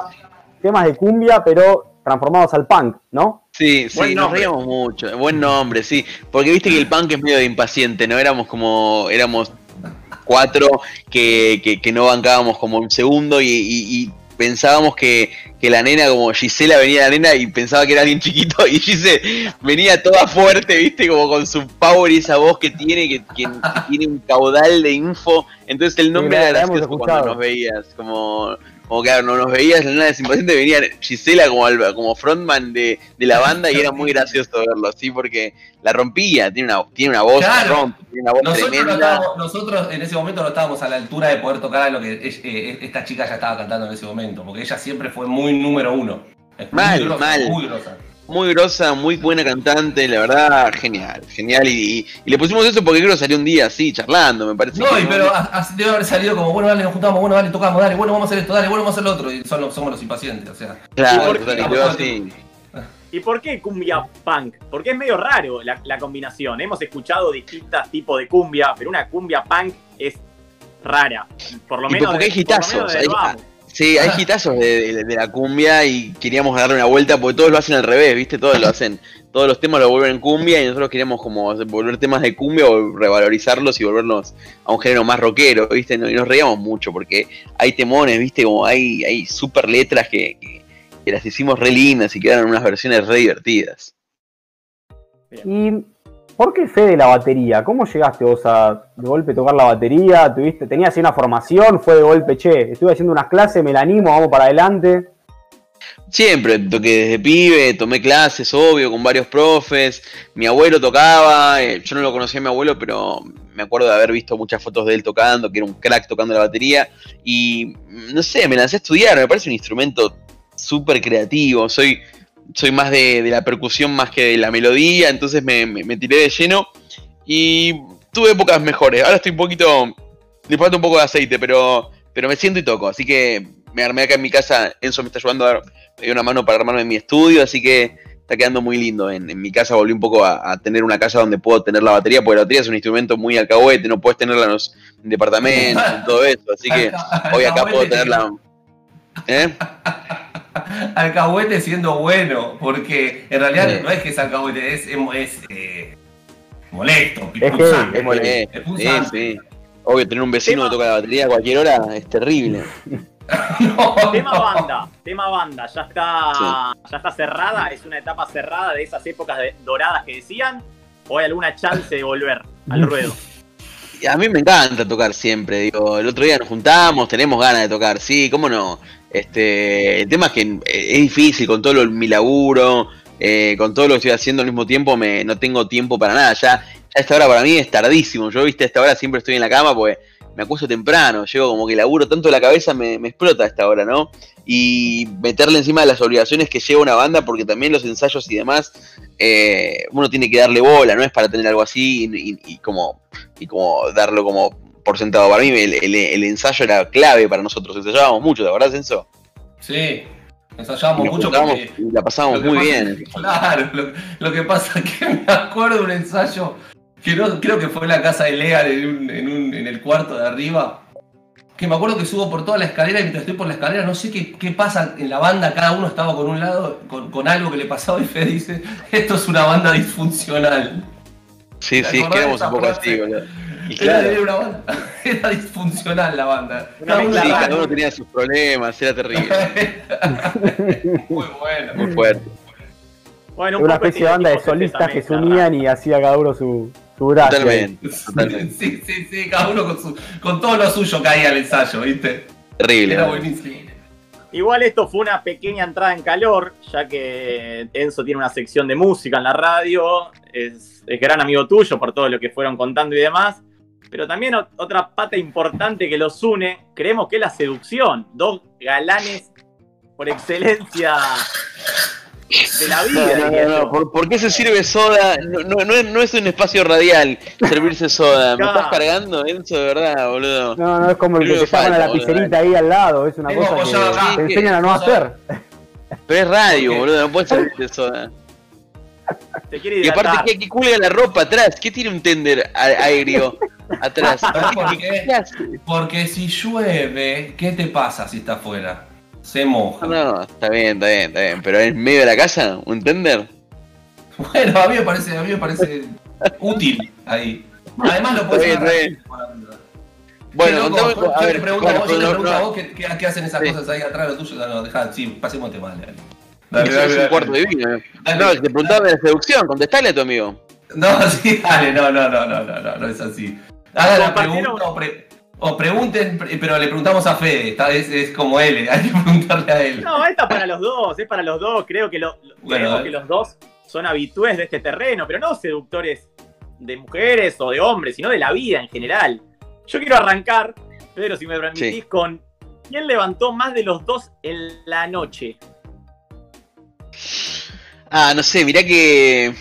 temas de cumbia, pero transformados al punk, ¿no? Sí, sí, nos reíamos mucho. Buen nombre, sí. Porque viste que el punk es medio de impaciente, ¿no? Éramos como. Éramos cuatro que, que- que no bancábamos como un segundo y, y- y pensábamos que, que la nena, como Gisela venía la nena y pensaba que era alguien chiquito y Gisela venía toda fuerte, viste, como con su power y esa voz que tiene, que, que- que tiene un caudal de info. Entonces el nombre era gracioso cuando nos veías, como... Como claro, no nos veías, la nena de impaciente venía Gisela como, al- como frontman de, de la banda y era muy gracioso verlo así porque la rompía, tiene una, tiene una voz, Claro. rompe, tiene una voz Nosotros, no tremenda. estábamos- nosotros en ese momento no estábamos a la altura de poder tocar lo que eh, esta chica ya estaba cantando en ese momento, porque ella siempre fue muy número uno. Es muy Mal, grosa, mal. Muy grosa. Muy grosa, muy buena cantante, la verdad, genial, genial. Y, y- y le pusimos eso porque creo que salió un día así, charlando, me parece. No, que y pero a- a- debe haber salido como, bueno, dale, nos juntamos, bueno, dale, tocamos, dale, bueno, vamos a hacer esto, dale, bueno, vamos a hacer lo otro. Y son los- somos los impacientes, o sea. Claro, quedó así. ¿Y por qué cumbia punk? Porque es medio raro la, la combinación. Hemos escuchado distintos tipos de cumbia, pero una cumbia punk es rara. Por lo Y menos. porque hay hitazos, hay-. Sí, hay hitazos de, de- de la cumbia y queríamos darle una vuelta porque todos lo hacen al revés, ¿viste? Todos lo hacen, todos los temas lo vuelven cumbia y nosotros queríamos como volver temas de cumbia o revalorizarlos y volverlos a un género más rockero, ¿viste? Y nos reíamos mucho porque hay temones, ¿viste? Como hay, hay super letras que, que- que las hicimos re lindas y quedaron unas versiones re divertidas. ¿Y por qué Fede la batería? ¿Cómo llegaste vos a de golpe tocar la batería? ¿Tuviste, ¿Tenías una formación? ¿Fue de golpe, che, estuve haciendo unas clases, me la animo, vamos para adelante? Siempre toqué desde pibe, tomé clases, obvio, con varios profes. Mi abuelo tocaba, eh, yo no lo conocía a mi abuelo, pero me acuerdo de haber visto muchas fotos de él tocando, que era un crack tocando la batería. Y no sé, me lancé a estudiar, me parece un instrumento súper creativo. Soy, soy más de, de la percusión más que de la melodía, entonces me, me- me tiré de lleno y tuve épocas mejores. Ahora estoy un poquito, le falta un poco de aceite, pero, pero me siento y toco. Así que me armé acá en mi casa, Enzo me está ayudando a dar me dio una mano para armarme en mi estudio, así que está quedando muy lindo. En, en mi casa volví un poco a, a tener una casa donde puedo tener la batería, porque la batería es un instrumento muy alcahuete, no puedes tenerla en los departamentos y todo eso, así que hoy acá puedo tenerla. ¿Eh? Alcahuete siendo bueno, porque en realidad Sí. no es que es alcahuete, es, es, es, eh, molesto, Es que- punzante, Es molesto, es sí, punzante. sí. Obvio, tener un vecino Tema- que toca la batería a cualquier hora es terrible. Tema banda, tema banda, ya está, ya está cerrada, es una etapa cerrada de esas épocas de- doradas que decían, o hay alguna chance de volver al ruedo. Y A mí me encanta tocar siempre, digo, el otro día nos juntamos, tenemos ganas de tocar, sí, cómo no. Este, el tema es que eh, es difícil con todo lo, mi laburo, eh, con todo lo que estoy haciendo al mismo tiempo, no tengo tiempo para nada. Ya, esta hora para mí es tardísimo. Yo, viste, a esta hora siempre estoy en la cama porque me acuesto temprano, llego como que laburo tanto la cabeza, me, explota a esta hora, ¿no? Y meterle encima de las obligaciones que lleva una banda, porque también los ensayos y demás, eh, uno tiene que darle bola, no es para tener algo así y como, y como darlo como por sentado. Para mí el, el- el ensayo era clave para nosotros, ensayábamos mucho, ¿de verdad, Censo? Sí, ensayábamos nos mucho porque y la pasábamos muy pasa- bien. Claro, lo, lo que pasa es que me acuerdo de un ensayo que no, creo que fue en la casa de Leal en, un- en un- en el cuarto de arriba. Que me acuerdo que subo por toda la escalera y mientras estoy por la escalera no sé qué, qué pasa en la banda, cada uno estaba con un lado, con, con algo que le pasaba y Fede dice, esto es una banda disfuncional. Sí, ¿Te sí, es que acordás éramos un poco así, boludo. Y Era, claro, era una banda, era disfuncional la banda. Una Cada uno mezcla cada tenía sus problemas, era terrible, Muy bueno. muy fuerte. Bueno, un Una especie de banda de solistas que se unían y hacía cada uno su, su gracia. Totalmente, totalmente. Sí, sí, sí, cada uno con, su, con todo lo suyo caía al ensayo, ¿viste? Terrible. Era buenísimo. Igual esto fue una pequeña entrada en calor, ya que Enzo tiene una sección de música en la radio, es, es gran amigo tuyo por todo lo que fueron contando y demás, pero también ot- otra pata importante que los une, creemos que es la seducción, dos galanes por excelencia de la No, vida. no, diría no, yo. no, ¿Por, por qué se sirve soda? No, no, no es, no es un espacio radial servirse soda. ¿Me estás cargando, Enzo, de verdad, boludo? No, no es como el que te llaman a la pizzerita ahí al lado, es una cosa que acá. te enseñan a no hacer. Pero es radio, boludo, no puedes servirse soda. Te quiere Y aparte. ¿qué, qué cuelga la ropa atrás? ¿Qué tiene un tender aéreo atrás? ¿Sabés por ¿Qué? Porque si llueve, ¿qué te pasa si está afuera? Se moja. No, no, está bien, está bien, está bien. Pero en medio de la casa, un tender. Bueno, a mí me parece, a mí me parece útil ahí. Además lo puedes hacer. Bueno, contame, yo a te ver, pregunto bueno, a vos, yo te no, pregunto a no, vos qué, qué- qué hacen esas Sí. cosas ahí atrás lo tuyo. No, no, dejá, sí, pasemos tema, dale. eso es un cuarto de vino. eh. Dale. No, te preguntaba de la seducción, contestale a tu amigo. No, sí, dale, no, no, no, no, no, no, no es así. Hagan la pregunta o, pre- o pregunten, pre- pero le preguntamos a Fede, esta vez es como él, hay que preguntarle a él. No, esta es para los dos, es para los dos. Creo que, lo, Bueno, que los dos son habitués de este terreno, pero no seductores de mujeres o de hombres, sino de la vida en general. Yo quiero arrancar, Pedro, si me permitís, Sí. con quién levantó más de los dos en la noche. Ah, no sé, mirá que.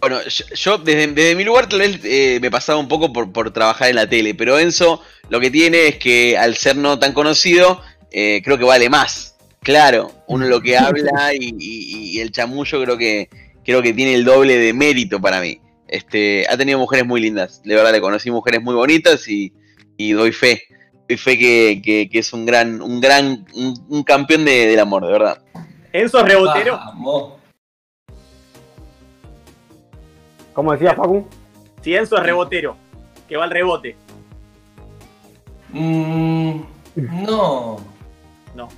Bueno, yo, yo desde, desde mi lugar tal vez eh, me pasaba un poco por, por trabajar en la tele, pero Enzo lo que tiene es que al ser no tan conocido, eh, creo que vale más. Claro, uno lo que habla y, y- y el chamullo creo que creo que tiene el doble de mérito para mí. Este, ha tenido mujeres muy lindas, de verdad le conocí mujeres muy bonitas y, y doy fe, doy fe que, que- que es un gran, un gran, un, un campeón de- del amor, de verdad. Enzo es rebotero. Vamos. ¿Cómo decía Facu? Si Enzo es rebotero, que va al rebote. Mm, no. No.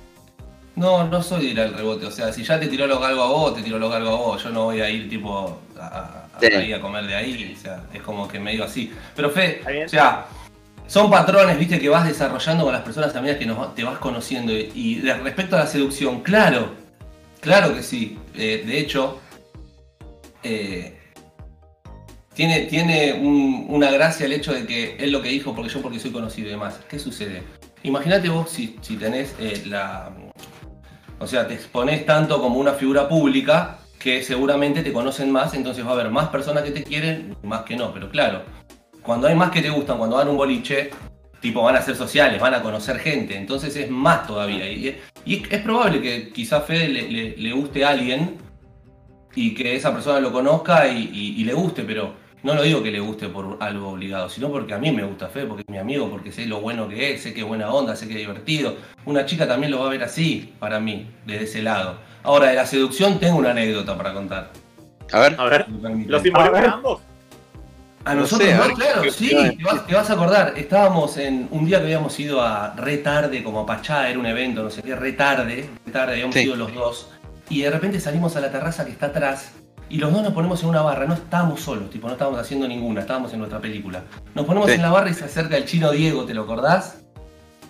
No, no soy de ir al rebote. O sea, si ya te tiró los galgos a vos, te tiró los galgos a vos. Yo no voy a ir tipo a, a- a- Sí. ahí a comer de ahí. O sea, es como que medio así. Pero Fe, o sea, son patrones, viste, que vas desarrollando con las personas amigas que nos- te vas conociendo. Y respecto a la seducción, claro, claro que sí. Eh, de hecho, eh, tiene, tiene un- una gracia el hecho de que él lo que dijo, porque yo porque soy conocido y demás. ¿Qué sucede? Imagínate vos si, si tenés eh, la... O sea, te exponés tanto como una figura pública que seguramente te conocen más, entonces va a haber más personas que te quieren, más que no. Pero claro, cuando hay más que te gustan, cuando van un boliche, tipo van a ser sociales, van a conocer gente, entonces es más todavía. Y, es probable que quizá a Fede le, le- le guste a alguien y que esa persona lo conozca y le guste, pero no lo digo que le guste por algo obligado, sino porque a mí me gusta Fede, porque es mi amigo, porque sé lo bueno que es, sé que es buena onda, sé que es divertido. Una chica también lo va a ver así, para mí, desde ese lado. Ahora, de la seducción tengo una anécdota para contar. A ver. A ver. ¿los A ver. involucra a ambos? A No nosotros sé, a no, claro, ¿qué- sí, te vas, te vas a acordar. Estábamos en un día que habíamos ido a re tarde, como a Pachá, era un evento, no sé qué, re tarde, re tarde, habíamos Sí. ido los dos. Y de repente salimos a la terraza que está atrás y los dos nos ponemos en una barra, no estábamos solos, tipo, no estábamos haciendo ninguna, estábamos en nuestra película. Nos ponemos Sí. en la barra y se acerca el chino Diego, ¿te lo acordás?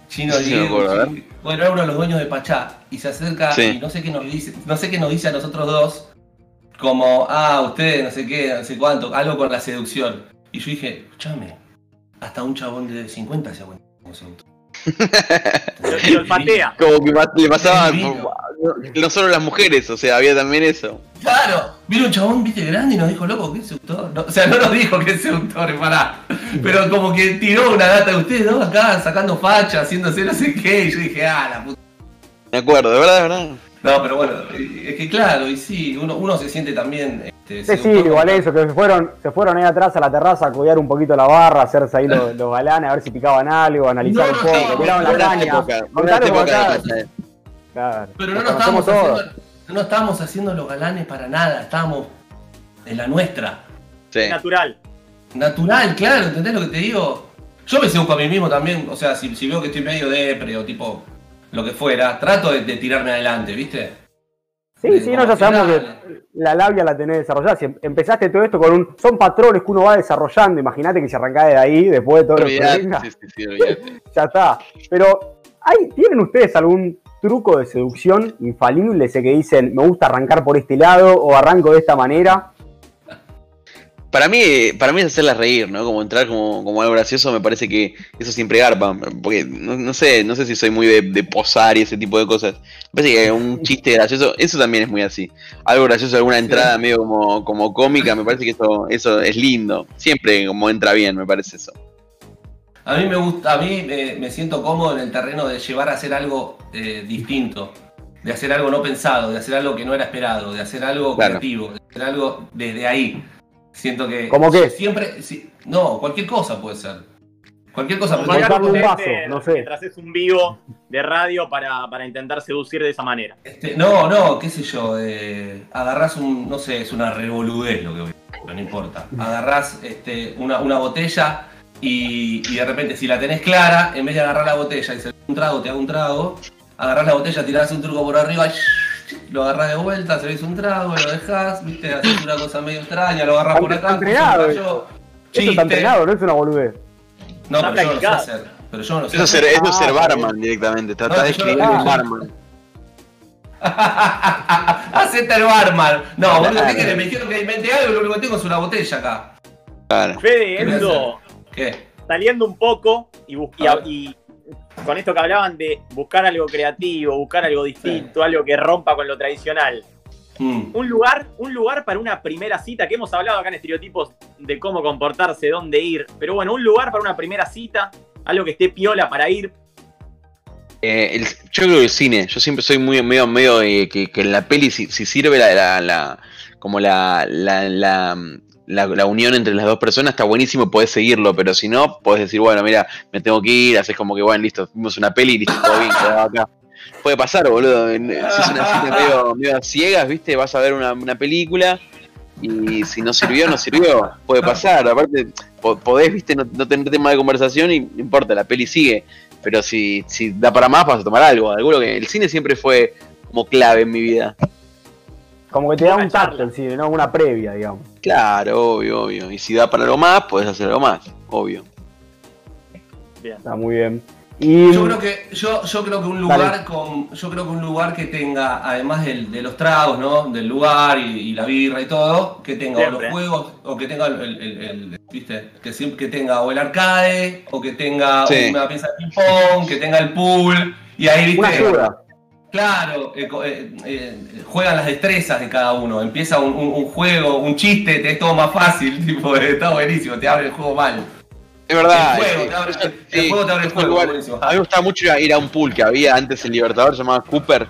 Chino Sí, Diego, sí. bueno, era uno de los dueños de Pachá, y se acerca Sí. y no sé qué nos dice, no sé qué nos dice a nosotros dos, como, ah, ustedes, no sé qué, no sé cuánto, algo con la seducción. Y yo dije, escúchame, hasta un chabón de 50 se aguanta como. Lo, lo olfatea. Como que le pasaba divino. No solo las mujeres, o sea, había también eso. Claro, vino un chabón, viste, grande y nos dijo, loco, ¿qué es seductor? No, o sea, no nos dijo que es seductor, pará. Pero como que tiró una data de ustedes dos acá, sacando facha, haciéndose no sé qué. Y yo dije, ah, la puta. Me acuerdo, de verdad, de verdad. No, pero bueno, es que claro, y sí, uno, uno se siente también. Este, Sí, sí, igual eso, que se fueron, se fueron ahí atrás a la terraza a cuidar un poquito la barra, hacerse ahí los, los galanes, a ver si picaban algo, analizar No, un no, poco, no, la no, caña. Claro, Pero no nos estábamos haciendo, no estábamos haciendo los galanes para nada, estábamos en la nuestra. Sí. Natural. Natural, claro, ¿entendés lo que te digo? Yo me seduzco a mí mismo también, o sea, si, si veo que estoy medio depre o tipo lo que fuera, trato de, de tirarme adelante, ¿viste? Sí, sí, no, ya sabemos que la labia la tenés desarrollada. Si em- empezaste todo esto con un. Son patrones que uno va desarrollando. Imagínate que si arrancás de ahí, después de todo lo que venga, sí, sí, sí, ya está. Pero, ¿hay, ¿tienen ustedes algún truco de seducción infalible? Ese que dicen, me gusta arrancar por este lado o arranco de esta manera. Para mí, para mí es hacerlas reír, ¿no? Como entrar como, como algo gracioso, me parece que eso siempre garpa. Porque no, no sé, no sé si soy muy de, de posar y ese tipo de cosas. Me parece que un chiste gracioso, eso también es muy así. Algo gracioso, alguna entrada medio como, como cómica, me parece que eso, eso es lindo. Siempre como entra bien, me parece eso. A mí me gusta, a mí me, me siento cómodo en el terreno de llevar a hacer algo eh, distinto, de hacer algo no pensado, de hacer algo que no era esperado, de hacer algo Claro. creativo, de hacer algo desde ahí. Siento que ¿Cómo qué? siempre, sí, no, cualquier cosa puede ser. Cualquier cosa, Comprarle con un vaso, no sé. Mientras es un vivo de radio para, para intentar seducir de esa manera. Este, no, no, qué sé yo, eh, agarrás un, no sé, es una revoludez lo que voy a decir, pero no importa. Agarrás este, una, una botella y, y de repente si la tenés clara, en vez de agarrar la botella y hacer un trago, te hago un trago, agarrás la botella, tirás un truco por arriba, lo agarrás de vuelta, servís un trago, lo dejás, viste, haces una cosa medio extraña, lo agarrás por Está acá, entrenado, rayo, Eso chiste. está entrenado, no es una boludez. No, pero yo no sé practicado. hacer. Pero yo no lo sé Eso es hacer. ser, eso es ser Ah, barman directamente. No, Trata de no- escribir un barman. Hacete el barman. No, boludo, ¿qué Claro. querés? Me dijeron que inventé algo y lo único que tengo es una botella acá. Claro. Fede, ¿Qué voy a Enzo, ¿Qué? saliendo un poco y, con esto que hablaban de buscar algo creativo, buscar algo distinto, algo que rompa con lo tradicional. Mm. Un lugar, un lugar para una primera cita, que hemos hablado acá en estereotipos de cómo comportarse, dónde ir. Pero bueno, un lugar para una primera cita, algo que esté piola para ir. Eh, el- yo creo que el cine, yo siempre soy muy medio, medio eh, que, que en la peli si, si sirve la, la, la- como la, la, la, la- la unión entre las dos personas está buenísimo, podés seguirlo, pero si no, podés decir, bueno, mira, me tengo que ir, haces como que, bueno, listo, vimos una peli y listo, todo bien, quedado acá. Puede pasar, boludo, si es una cita medio, medio a ciegas, viste, vas a ver una, una película y si no sirvió, no sirvió, puede pasar, aparte po- podés, viste, no, no tener tema de conversación y no importa, la peli sigue. Pero si, si da para más, vas a tomar algo. Alguno que el cine siempre fue como clave en mi vida. Como que te da un tacto charla. el cine, ¿no? Una previa, digamos. Claro, obvio, obvio. Y si da para algo más, podés hacer algo más, obvio. Bien. Está muy bien. Y Yo creo que, yo, yo creo que un lugar con. Yo creo que un lugar que tenga, además del- de los tragos, ¿no? Del lugar y, y la birra y todo, que tenga o Siempre. los juegos, o que tenga el, el- el- el- ¿viste? Que siempre que tenga o el arcade, o que tenga Sí. una pieza de ping pong, que tenga el pool, y ahí viste. una ayuda. Claro, eh, eh, eh, juegan las destrezas de cada uno. Empieza un, un- un juego, un chiste, te es todo más fácil, tipo, eh, está buenísimo, te abre el juego mal. Es verdad. El juego eh, te abre- el juego te abre el es un juego, lugar- buenísimo. A mí me gustaba mucho ir a, ir a un pool que había antes en Libertador, llamado Cooper.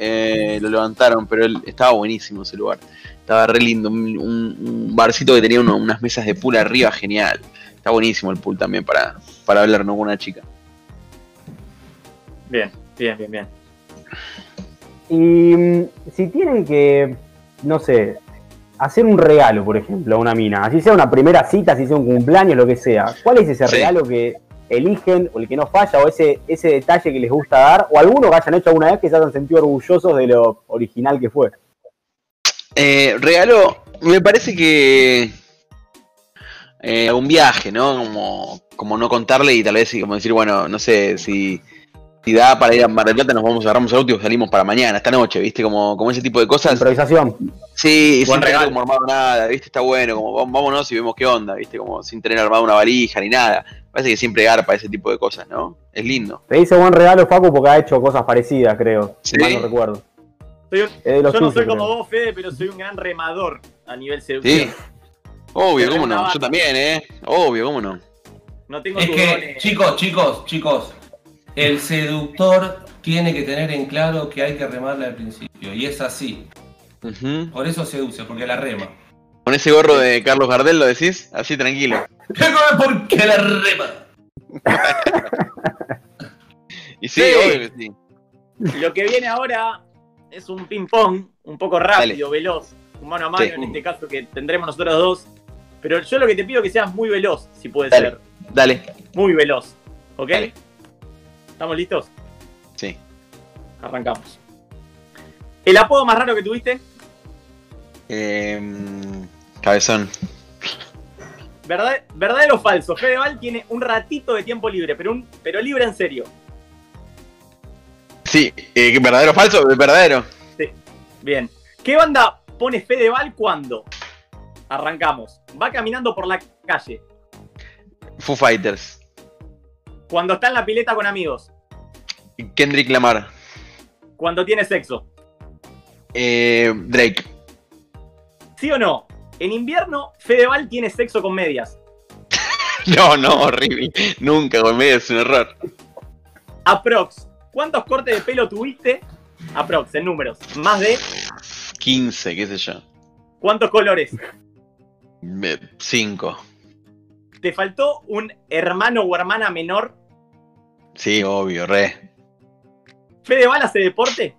Eh, lo levantaron, pero él, estaba buenísimo ese lugar. Estaba re lindo. Un, un- un barcito que tenía uno- unas mesas de pool arriba, genial. Está buenísimo el pool también para, para hablar ¿no? con una chica. Bien, bien, bien, bien. Y mm, si tienen que, no sé, hacer un regalo, por ejemplo, a una mina, así sea una primera cita, así sea un cumpleaños, lo que sea, ¿cuál es ese Sí. regalo que eligen o el que no falla o ese, ese detalle que les gusta dar o alguno que hayan hecho alguna vez que se hayan sentido orgullosos de lo original que fue? Eh, regalo, me parece que eh, un viaje, ¿no? Como, como no contarle y tal vez como decir, bueno, no sé, si, si da para ir a Mar del Plata, nos vamos, agarramos el auto y salimos para mañana, esta noche, ¿viste? Como, como ese tipo de cosas. Improvisación. Sí, Buen sin tener regalo. como armado nada, ¿viste? Está bueno, como vámonos y vemos qué onda, ¿viste? Como sin tener armado una valija ni nada. Parece que siempre garpa ese tipo de cosas, ¿no? Es lindo. Te dice buen regalo, Facu, porque ha hecho cosas parecidas, creo. Si Sí. mal no recuerdo. Soy un- yo no soy como creo. vos, Fede, pero soy un gran remador a nivel seducción. Sí. Obvio, cómo no. Yo también, ¿eh? Obvio, cómo no. No tengo Es que, dones. chicos, chicos, chicos, el seductor tiene que tener en claro que hay que remarle al principio. Y es así. Por eso seduce, porque la rema. Con ese gorro de Carlos Gardel lo decís, así tranquilo. ¿Por qué la rema? Y sí, Sí. obvio que sí. Lo que viene ahora es un ping-pong, un poco rápido, veloz, un mano a mano Sí. en este caso que tendremos nosotros dos. Pero yo lo que te pido es que seas muy veloz, si puede Dale. ser. Dale. Muy veloz. ¿Ok? Dale. ¿Estamos listos? Sí. Arrancamos. ¿El apodo más raro que tuviste? Em, cabezón. ¿Verdad, ¿Verdadero o falso? Fedeval tiene un ratito de tiempo libre, pero, un, pero libre en serio. Sí, eh, ¿verdadero o falso? Verdadero. Bien. ¿Qué banda pone Fedeval cuando? Arrancamos. Va caminando por la calle. Foo Fighters. Cuando está en la pileta con amigos. Kendrick Lamar. Cuando tiene sexo. Eh, Drake. ¿Sí o no? En invierno, Fedeval tiene sexo con medias. No, no, horrible. Nunca, con medio es un error. Aprox. ¿Cuántos cortes de pelo tuviste? Aprox, en números. Más de 15, qué sé yo. cuántos colores. 5. ¿Te faltó un hermano o hermana menor? Sí, obvio, re. ¿Fedeval hace deporte?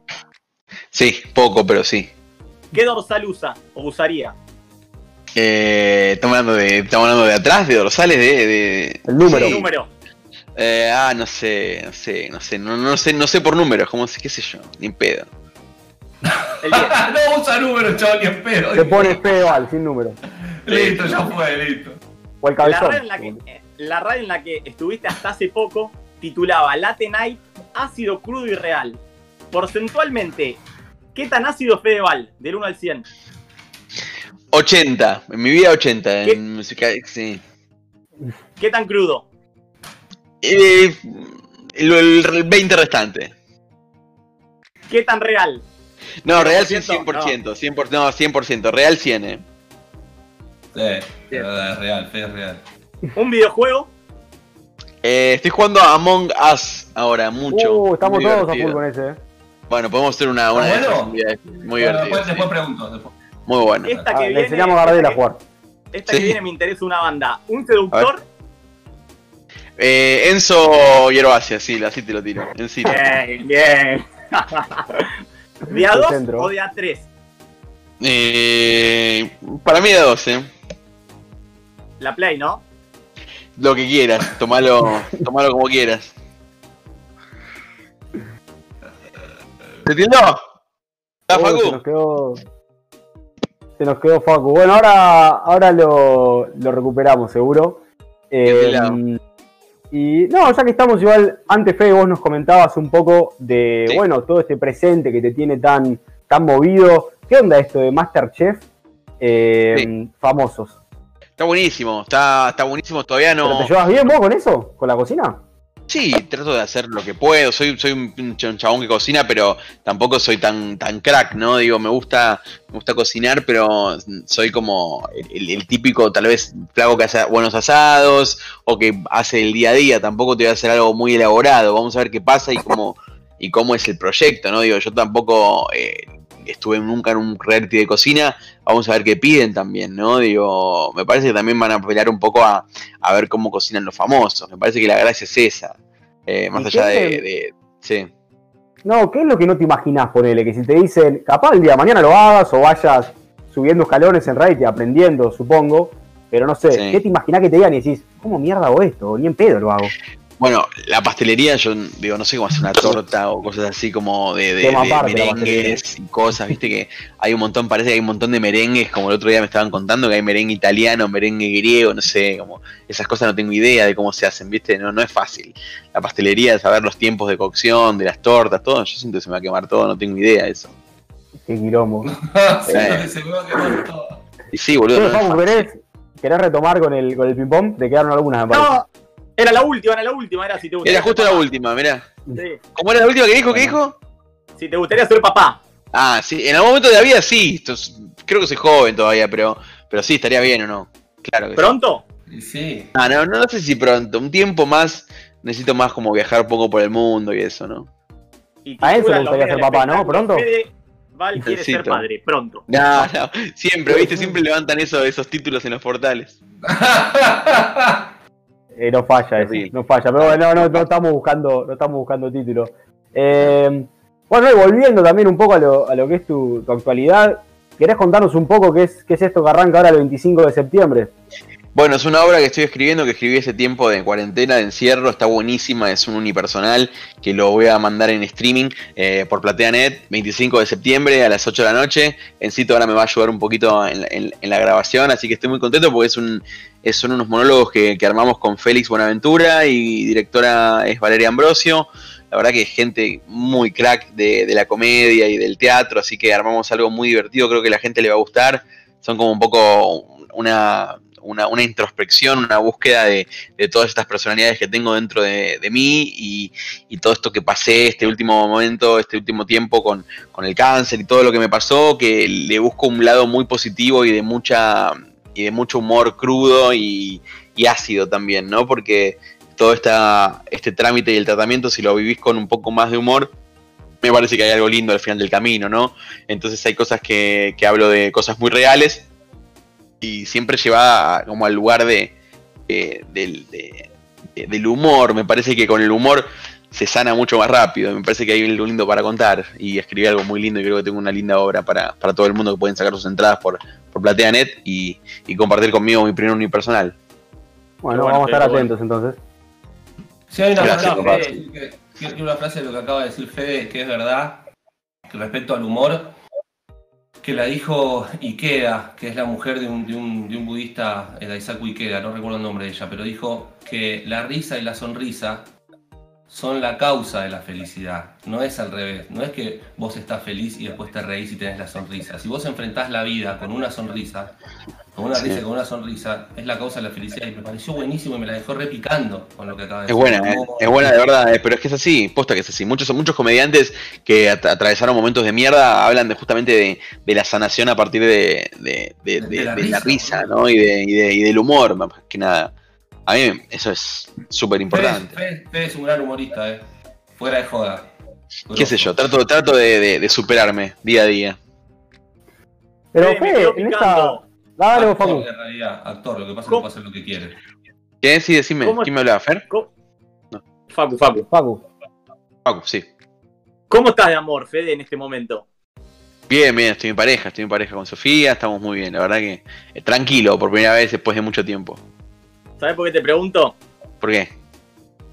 Sí, poco, pero sí. ¿Qué dorsal usa o usaría? Eh, estamos, hablando de, estamos hablando de atrás, de dorsales, de. de- El número. Sí. Número. Eh, ah, no sé, no sé, no sé, no, no sé, no sé por números, como qué sé yo, ni pedo. El 10. no usa números, chaval, ni en pedo. Te pones Fedeval, sin número. Listo, ya fue, listo. O el La cabezón. radio, en la, que, eh, la radio en la que estuviste hasta hace poco titulaba Late Night Ácido Crudo y Real. Porcentualmente, ¿qué tan ácido Fedeval? Del 1 al 100. 80, en mi vida 80, ¿Qué? en música, sí. ¿Qué tan crudo? Eh, el, el 20 restante. ¿Qué tan real? No, real sí 100%, 100%, 100%, no, 100%, real 100, eh. Sí, es verdad, es real, fe es real. ¿Un videojuego? Eh, estoy jugando a Among Us ahora, mucho. Uh, estamos muy todos a divertido. full con ese, eh. Bueno, podemos hacer una, una ¿Ah, de esas bueno? muy, muy Bueno, divertida. después, sí. después pregunto. Después. Muy bueno. Esta Ah, que le viene. enseñamos a Gardel a jugar. Esta Sí. que viene me interesa una banda. ¿Un seductor? Eh, Enzo Hierbacea, sí, así te lo tiro. Encito. Bien, bien. ¿De a El 2 centro. o de a 3? Eh, para mí de 12. La Play, ¿no? Lo que quieras, tomalo, tomalo como quieras. ¿Te entiendo? ¿Estás, Oh, se Facu? nos quedó. Se nos quedó Facu. Bueno, ahora, ahora lo, lo recuperamos, seguro. Eh, y no, ya que estamos igual, antes Fede, vos nos comentabas un poco de, Sí. bueno, todo este presente que te tiene tan, tan movido. ¿Qué onda esto de Masterchef eh, Sí. famosos? Está buenísimo, está, está buenísimo. Todavía ¿Pero no. ¿Te llevas bien vos con eso? ¿Con la cocina? Sí, trato de hacer lo que puedo. Soy, soy un chabón que cocina, pero tampoco soy tan, tan crack, ¿no? Digo, me gusta, me gusta cocinar, pero soy como el, el típico, tal vez, flaco que hace buenos asados o que hace el día a día. Tampoco te voy a hacer algo muy elaborado. Vamos a ver qué pasa y cómo, y cómo es el proyecto, ¿no? Digo, yo tampoco eh, estuve nunca en un reality de cocina. Vamos a ver qué piden también, ¿no? Digo, me parece que también van a apelar un poco a, a ver cómo cocinan los famosos. Me parece que la gracia es esa. Eh, más ¿Y allá de, de- Sí. No, ¿qué es lo que no te imaginás, ponele? Que si te dicen, capaz el día de mañana lo hagas o vayas subiendo escalones en Reddit y aprendiendo, supongo. Pero no sé, Sí. ¿qué te imaginás que te digan y decís, ¿cómo mierda hago esto? Ni en pedo lo hago. Bueno, la pastelería, yo digo, no sé cómo hacer una torta o cosas así como de, de- merengues y cosas, viste que hay un montón, parece que hay un montón de merengues, como el otro día me estaban contando, que hay merengue italiano, merengue griego, no sé, como esas cosas no tengo idea de cómo se hacen, viste, no, no es fácil. La pastelería, saber los tiempos de cocción, de las tortas, todo, yo siento que se me va a quemar todo, no tengo idea de eso. Qué quilombo. Sí, Eh. se me va a quemar todo. Y sí, boludo. No. ¿querés, querés retomar con el, con el ping-pong? Te quedaron algunas, me parece. No, era la última, era la última, era si te gustaría Era justo ser la última, mirá. Sí. ¿Cómo era la última que dijo? ¿Qué dijo? Si te gustaría ser papá. Ah, sí, en algún momento de la vida sí. Esto es- creo que soy joven todavía, pero, pero sí, estaría bien o no. Claro que sí. ¿Pronto? Sí. Ah, no, no, no sé si pronto. Un tiempo más. Necesito más como viajar un poco por el mundo y eso, ¿no? Y A titulan los gustaría ser papá, ¿no? ¿Pronto? Val quiere ser Necesito. padre, pronto. No, no. Siempre, ¿viste? Siempre levantan eso, esos títulos en los portales. Eh, no falla, ese, no falla. Pero bueno, no, no estamos buscando, no estamos buscando título. Eh, bueno, y volviendo también un poco a lo, a lo que es tu, tu actualidad, ¿querés contarnos un poco qué es, qué es esto que arranca ahora el 25 de septiembre? Bueno, es una obra que estoy escribiendo, que escribí ese tiempo de cuarentena, de encierro, está buenísima, es un unipersonal que lo voy a mandar en streaming eh, por PlateaNet, 25 de septiembre a las 8 de la noche. Encito ahora me va a ayudar un poquito en, la- grabación, así que estoy muy contento porque es un, son unos monólogos que, armamos con Félix Buenaventura y directora es Valeria Ambrosio. La verdad que es gente muy crack de, de la comedia y del teatro, así que armamos algo muy divertido, creo que la gente le va a gustar. Son como un poco una, una, una introspección, una búsqueda de, de todas estas personalidades que tengo dentro de, de mí y, y todo esto que pasé, este último momento, este último tiempo con, con el cáncer y todo lo que me pasó, que le busco un lado muy positivo y de mucha y de mucho humor crudo y, y ácido también, ¿no? Porque todo esta, este trámite y el tratamiento, si lo vivís con un poco más de humor, me parece que hay algo lindo al final del camino, ¿no? Entonces hay cosas que, que hablo de cosas muy reales y siempre lleva a- como al lugar de, eh, del, de- de- del humor. Me parece que con el humor se sana mucho más rápido. Me parece que hay algo lindo para contar y escribí algo muy lindo y creo que tengo una linda obra para, para todo el mundo que pueden sacar sus entradas por, por PlateaNet y, y compartir conmigo mi primer unipersonal. Bueno, Bueno, vamos a estar bueno. atentos entonces. Sí, hay una Gracias, frase, que una frase de lo que acaba de decir Fede, que es verdad, que respecto al humor, que la dijo Ikeda, que es la mujer de un, de un, de un budista, el Daisaku Ikeda, no recuerdo el nombre de ella, pero dijo que la risa y la sonrisa son la causa de la felicidad, no es al revés, no es que vos estás feliz y después te reís y tenés la sonrisa. Si vos enfrentás la vida con una sonrisa, con una Sí. risa con una sonrisa, es la causa de la felicidad y me pareció buenísimo y me la dejó repicando con lo que acaba de Es decir. buena, eh, es buena de verdad, eh, pero es que es así, posta que es así. Muchos, muchos comediantes que at- atravesaron momentos de mierda hablan de justamente de, de la sanación a partir de, la risa, risa, ¿no? Y, de, y, de- y del humor, más que nada. A mí eso es súper importante. Fede- Fede es un gran humorista, eh. Fuera de joda. ¿Qué sé yo? Trato, trato de, de- de superarme día a día. Pero Fede, Fede, en esta. Dale, vos, actor, Facu. en realidad, actor, lo que pasa es que puede hacer lo que quiere. ¿Qué? Sí, decime. ¿Cómo- ¿Quién me hablaba? ¿Fer? Facu, Facu. Facu. Paco, sí. ¿Cómo estás de amor, Fede, en este momento? Bien, bien, estoy en pareja, estoy en pareja con Sofía, estamos muy bien, la verdad que eh, tranquilo por primera vez después de mucho tiempo. ¿Sabes por qué te pregunto? ¿Por qué?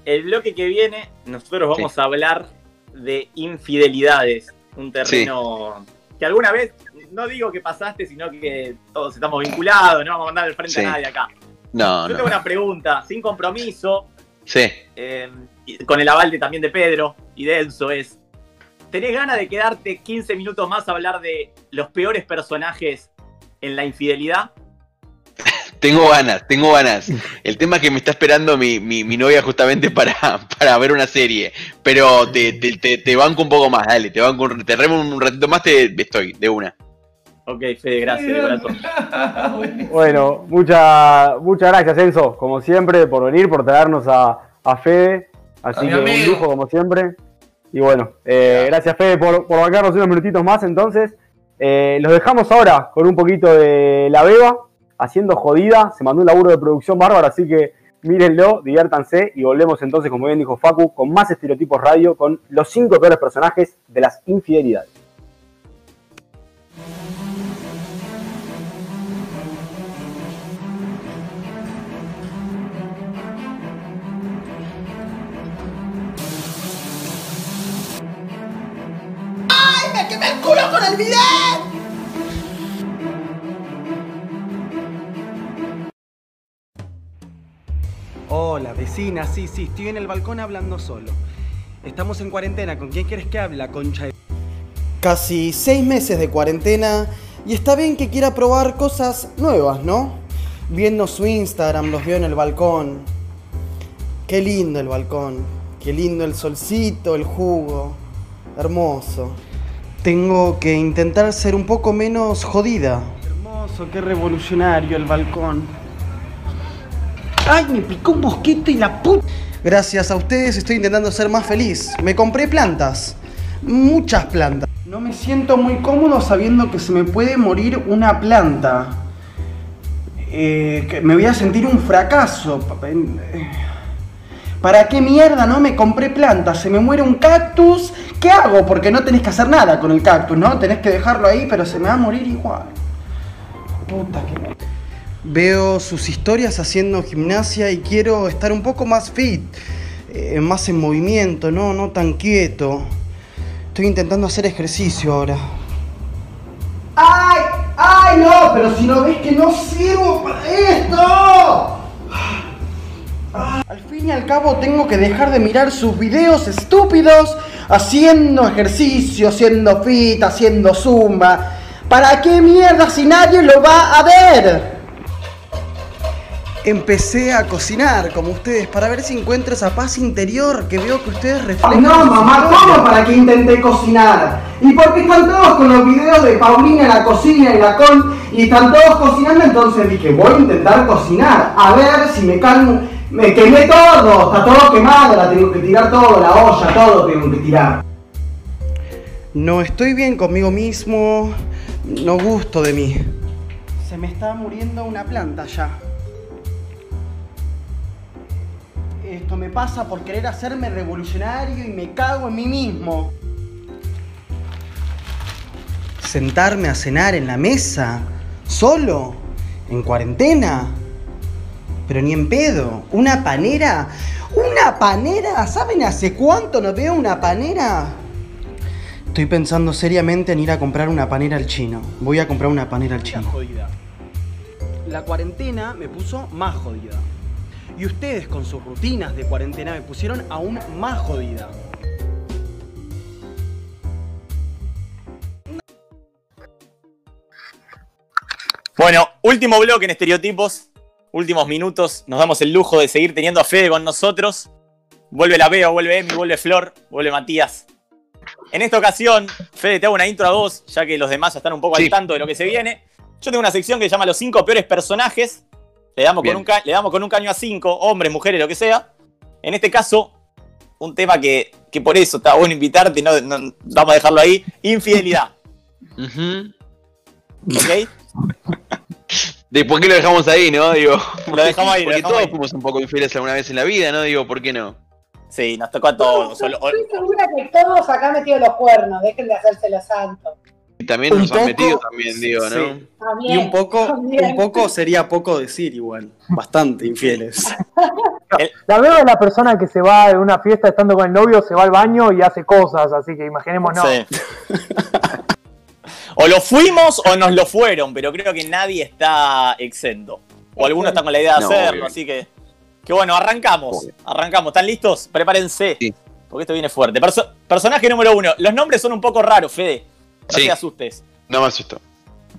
El bloque que viene, nosotros vamos a hablar de infidelidades. Un terreno que alguna vez, no digo que pasaste, sino que todos estamos vinculados, no vamos a mandar al frente Sí. a nadie acá. No, Yo tengo no. una pregunta, sin compromiso, Sí. eh, con el aval de, también de Pedro y de Enzo, es, ¿tenés ganas de quedarte 15 minutos más a hablar de los peores personajes en la infidelidad? Tengo ganas, tengo ganas. El tema es que me está esperando mi, mi, mi novia justamente para, para ver una serie. Pero te, te, te, te banco un poco más, dale, te banco un- te remo un ratito más, te estoy, de una. Ok, Fede, gracias de corazón. Bueno, muchas muchas gracias, Enzo, como siempre, por venir, por traernos a, a Fede. Así A que un lujo, como siempre. Y bueno, eh, gracias, Fede, por, por bancarnos unos minutitos más. Entonces, Eh, los dejamos ahora con un poquito de La Beba, haciendo jodida, se mandó un laburo de producción bárbaro, así que mírenlo, diviértanse y volvemos entonces, como bien dijo Facu, con más estereotipos radio, con los cinco peores personajes de las infidelidades. ¡Ay, me quemé el culo con el video! Hola, vecina, sí, sí, estoy en el balcón hablando solo. Estamos en cuarentena, ¿con quién quieres que hable, la concha de... Casi seis meses de cuarentena y está bien que quiera probar cosas nuevas, ¿no? Viendo su Instagram, los veo en el balcón. Qué lindo el balcón, qué lindo el solcito, el jugo. Hermoso. Tengo que intentar ser un poco menos jodida. Hermoso, qué revolucionario el balcón. ¡Ay, me picó un mosquito y la puta! Gracias a ustedes estoy intentando ser más feliz. Me compré plantas. Muchas plantas. No me siento muy cómodo sabiendo que se me puede morir una planta. Eh, que me voy a sentir un fracaso. ¿Para qué mierda no me compré plantas? Se me muere un cactus. ¿Qué hago? Porque no tenés que hacer nada con el cactus, ¿no? Tenés que dejarlo ahí, pero se me va a morir igual. Puta que Veo sus historias haciendo gimnasia y quiero estar un poco más fit, eh, más en movimiento, ¿no? no tan quieto. Estoy intentando hacer ejercicio ahora. ¡Ay! ¡Ay, no! Pero si no ves que no sirvo para esto. Al fin y al cabo tengo que dejar de mirar sus videos estúpidos haciendo ejercicio, haciendo fit, haciendo zumba. ¿Para qué mierda si nadie lo va a ver? Empecé a cocinar como ustedes para ver si encuentro esa paz interior que veo que ustedes reflejan. No, mamá, ¿cómo para que intenté cocinar? ¿Y por qué están todos con los videos de Paulina en la cocina y la con y están todos cocinando? Entonces dije, voy a intentar cocinar, a ver si me calmo. Me quemé todo, está todo quemado, la tengo que tirar todo, la olla, todo tengo que tirar. No estoy bien conmigo mismo, no gusto de mí. Se me está muriendo una planta ya. Esto me pasa por querer hacerme revolucionario y me cago en mí mismo. Sentarme a cenar en la mesa, solo, en cuarentena. Pero ni en pedo. ¿Una panera? ¿Una panera? ¿Saben hace cuánto no veo una panera? Estoy pensando seriamente en ir a comprar una panera al chino. Voy a comprar una panera al chino. La cuarentena me puso más jodida. Y ustedes con sus rutinas de cuarentena me pusieron aún más jodida. Bueno, último bloque en estereotipos. Últimos minutos. Nos damos el lujo de seguir teniendo a Fede con nosotros. Vuelve la Veo, vuelve Emi, vuelve Flor, vuelve Matías. En esta ocasión, Fede, te hago una intro a vos, ya que los demás ya están un poco al tanto de lo que se viene. Yo tengo una sección que se llama Los cinco peores personajes. Le damos, con un, le damos con un caño a cinco, hombres, mujeres, lo que sea. En este caso, un tema que, que por eso está bueno invitarte, no, no, vamos a dejarlo ahí. Infidelidad. ¿Ok? Después que lo dejamos ahí, ¿no? Digo, Lo dejamos ahí, lo porque dejamos todos ahí. fuimos un poco infieles alguna vez en la vida, ¿no? Digo, ¿por qué no? Sí, nos tocó a todos. Estoy segura que todos acá han metido los cuernos, dejen de hacerse los santos. Y también Un nos han poco, metido también, digo, ¿no? sí. También, Y un poco, también. un poco sería poco decir igual. Bastante infieles. La veo de la persona que se va de una fiesta estando con el novio, se va al baño y hace cosas, así que imaginémonos. Sí. o lo fuimos o nos lo fueron, pero creo que nadie está exento. O alguno está con la idea de No, hacerlo, obvio. así que. Que bueno, arrancamos. Obvio. Arrancamos. ¿Están listos? Prepárense. Sí. Porque esto viene fuerte. Perso- personaje número uno. Los nombres son un poco raros, Fede. No Sí. te asustes. No me asustó.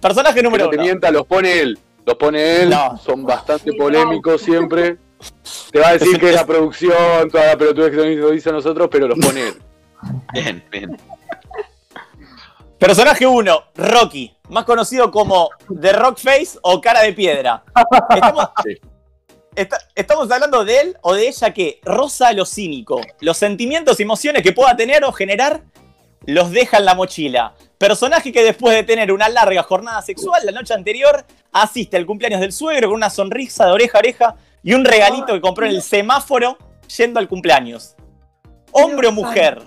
Personaje Que número no te uno. mienta, los pone él. Los pone él, No. son bastante polémicos siempre. Te va a decir que es la producción, toda la pelotudez que nos dice a nosotros, pero los pone él. Bien, bien. Personaje 1, Rocky, más conocido como The Rock Face o Cara de Piedra. Estamos, Sí. está- estamos hablando de él o de ella que roza lo cínico. Los sentimientos y emociones que pueda tener o generar los deja en la mochila. Personaje que después de tener una larga jornada sexual la noche anterior asiste al cumpleaños del suegro con una sonrisa de oreja a oreja y un regalito que compró en el semáforo yendo al cumpleaños. Hombre o mujer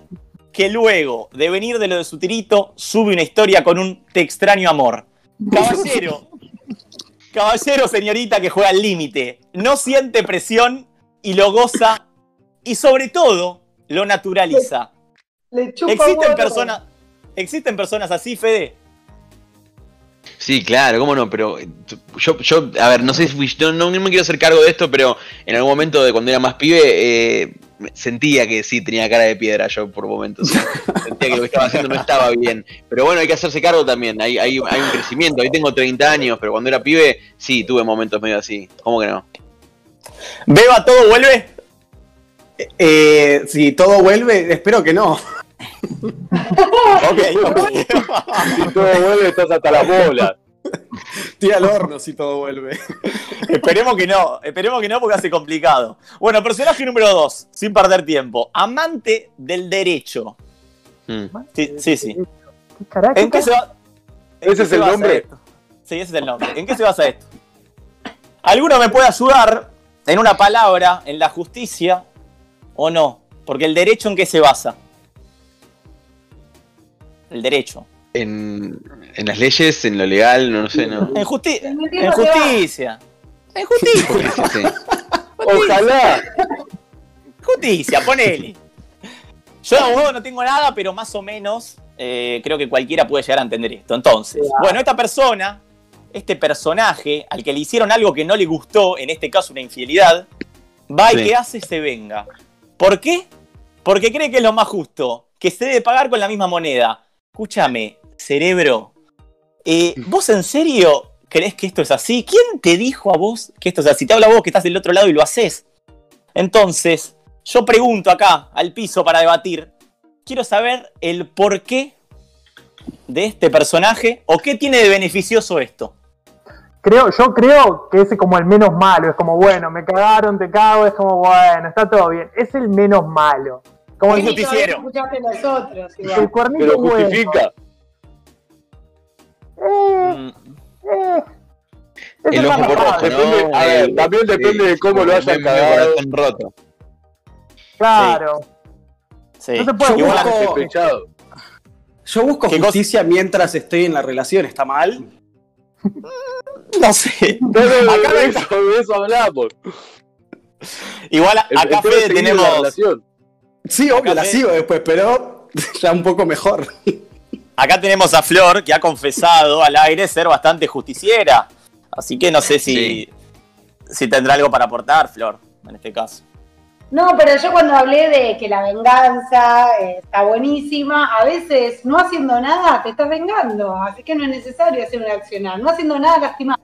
que luego de venir de lo de su tirito sube una historia con un te extraño amor. Caballero, caballero señorita que juega al límite, no siente presión y lo goza y sobre todo lo naturaliza. Le chupa Existen personas ¿Existen personas así, Fede? Sí, claro, cómo no, pero eh, yo, yo a ver, no sé no, no, no me quiero hacer cargo de esto, pero en algún momento de cuando era más pibe, eh, sentía que sí tenía cara de piedra yo por momentos. sentía que lo que estaba haciendo no estaba bien. Pero bueno, hay que hacerse cargo también, hay, hay, hay un crecimiento. Hoy tengo 30 años, pero cuando era pibe, sí, tuve momentos medio así. ¿Cómo que no? ¿Beba todo vuelve? Eh, si todo vuelve, espero que no. Ok, ok. Si todo vuelve, estás hasta las bolas. Estoy al horno si todo vuelve. esperemos que no, esperemos que no porque hace complicado. Bueno, personaje número dos, sin perder tiempo. Amante del derecho. Mm. Sí, sí. sí. ¿Qué carajo? ¿En qué se va? en ¿Ese qué es se el nombre? Sí, ese es el nombre. ¿En qué se basa esto? ¿Alguno me puede ayudar en una palabra, en la justicia o no? Porque el derecho en qué se basa? El derecho. En, en las leyes, en lo legal, no, no sé, no. En, justi- En justicia. En justicia. Sí. Ojalá. Justicia, ponele. Yo de abogado no tengo nada, pero más o menos eh, creo que cualquiera puede llegar a entender esto. Entonces, bueno, esta persona, este personaje al que le hicieron algo que no le gustó, en este caso una infidelidad, va y Sí. que hace se venga. ¿Por qué? Porque cree que es lo más justo, que se debe pagar con la misma moneda. Escúchame, cerebro, eh, ¿vos en serio crees que esto es así? ¿Quién te dijo a vos que esto es así? Te habla vos que estás del otro lado y lo haces. Entonces, yo pregunto acá al piso para debatir. Quiero saber el porqué de este personaje o qué tiene de beneficioso esto. Creo, yo creo que es como el menos malo. Es como, bueno, me cagaron, te cago. Es como, bueno, está todo bien. Es el menos malo. Como el, justiciero. El cuernito Pero bueno. justifica. Eh, Mm, eh. A ver, también depende de cómo lo hayan cagado. corazón roto. Claro. sí. No se puede Igual- Despechado. Yo busco justicia mientras estoy en la relación, ¿está mal? no sé. No, no, Acá de, eso, de eso hablamos. Igual acá Fede tenemos, relación. Sí, obvio, la sigo después, pero ya un poco mejor. acá tenemos a Flor que ha confesado al aire ser bastante justiciera. Así que no sé si, Sí. si tendrá algo para aportar, Flor, en este caso. No, pero yo cuando hablé de que la venganza eh, está buenísima, a veces no haciendo nada te estás vengando, así que no es necesario hacer una accionar, no haciendo nada lastimar.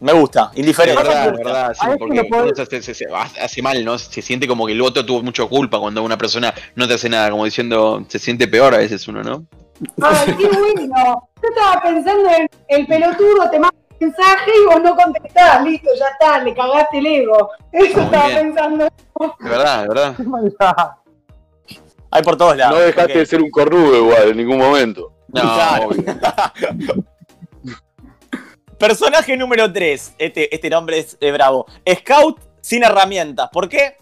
Me gusta, Es indiferente. verdad, verdad, sí, A veces porque lo puede- uno se, se- se- hace mal, ¿no? Se siente como que el otro tuvo mucha culpa cuando una persona no te hace nada, como diciendo, se siente peor a veces uno, ¿no? Ay, qué bueno. Yo estaba pensando en el pelotudo, te manda un mensaje y vos no contestás, listo, ya está, le cagaste el ego. Eso Muy estaba bien. pensando. De verdad, de verdad. Hay por todos lados. No dejaste de ser un cornudo igual en ningún momento. No, Claro. obvio. Personaje número 3. Este, este nombre es, bravo. Scout sin herramientas. ¿Por qué?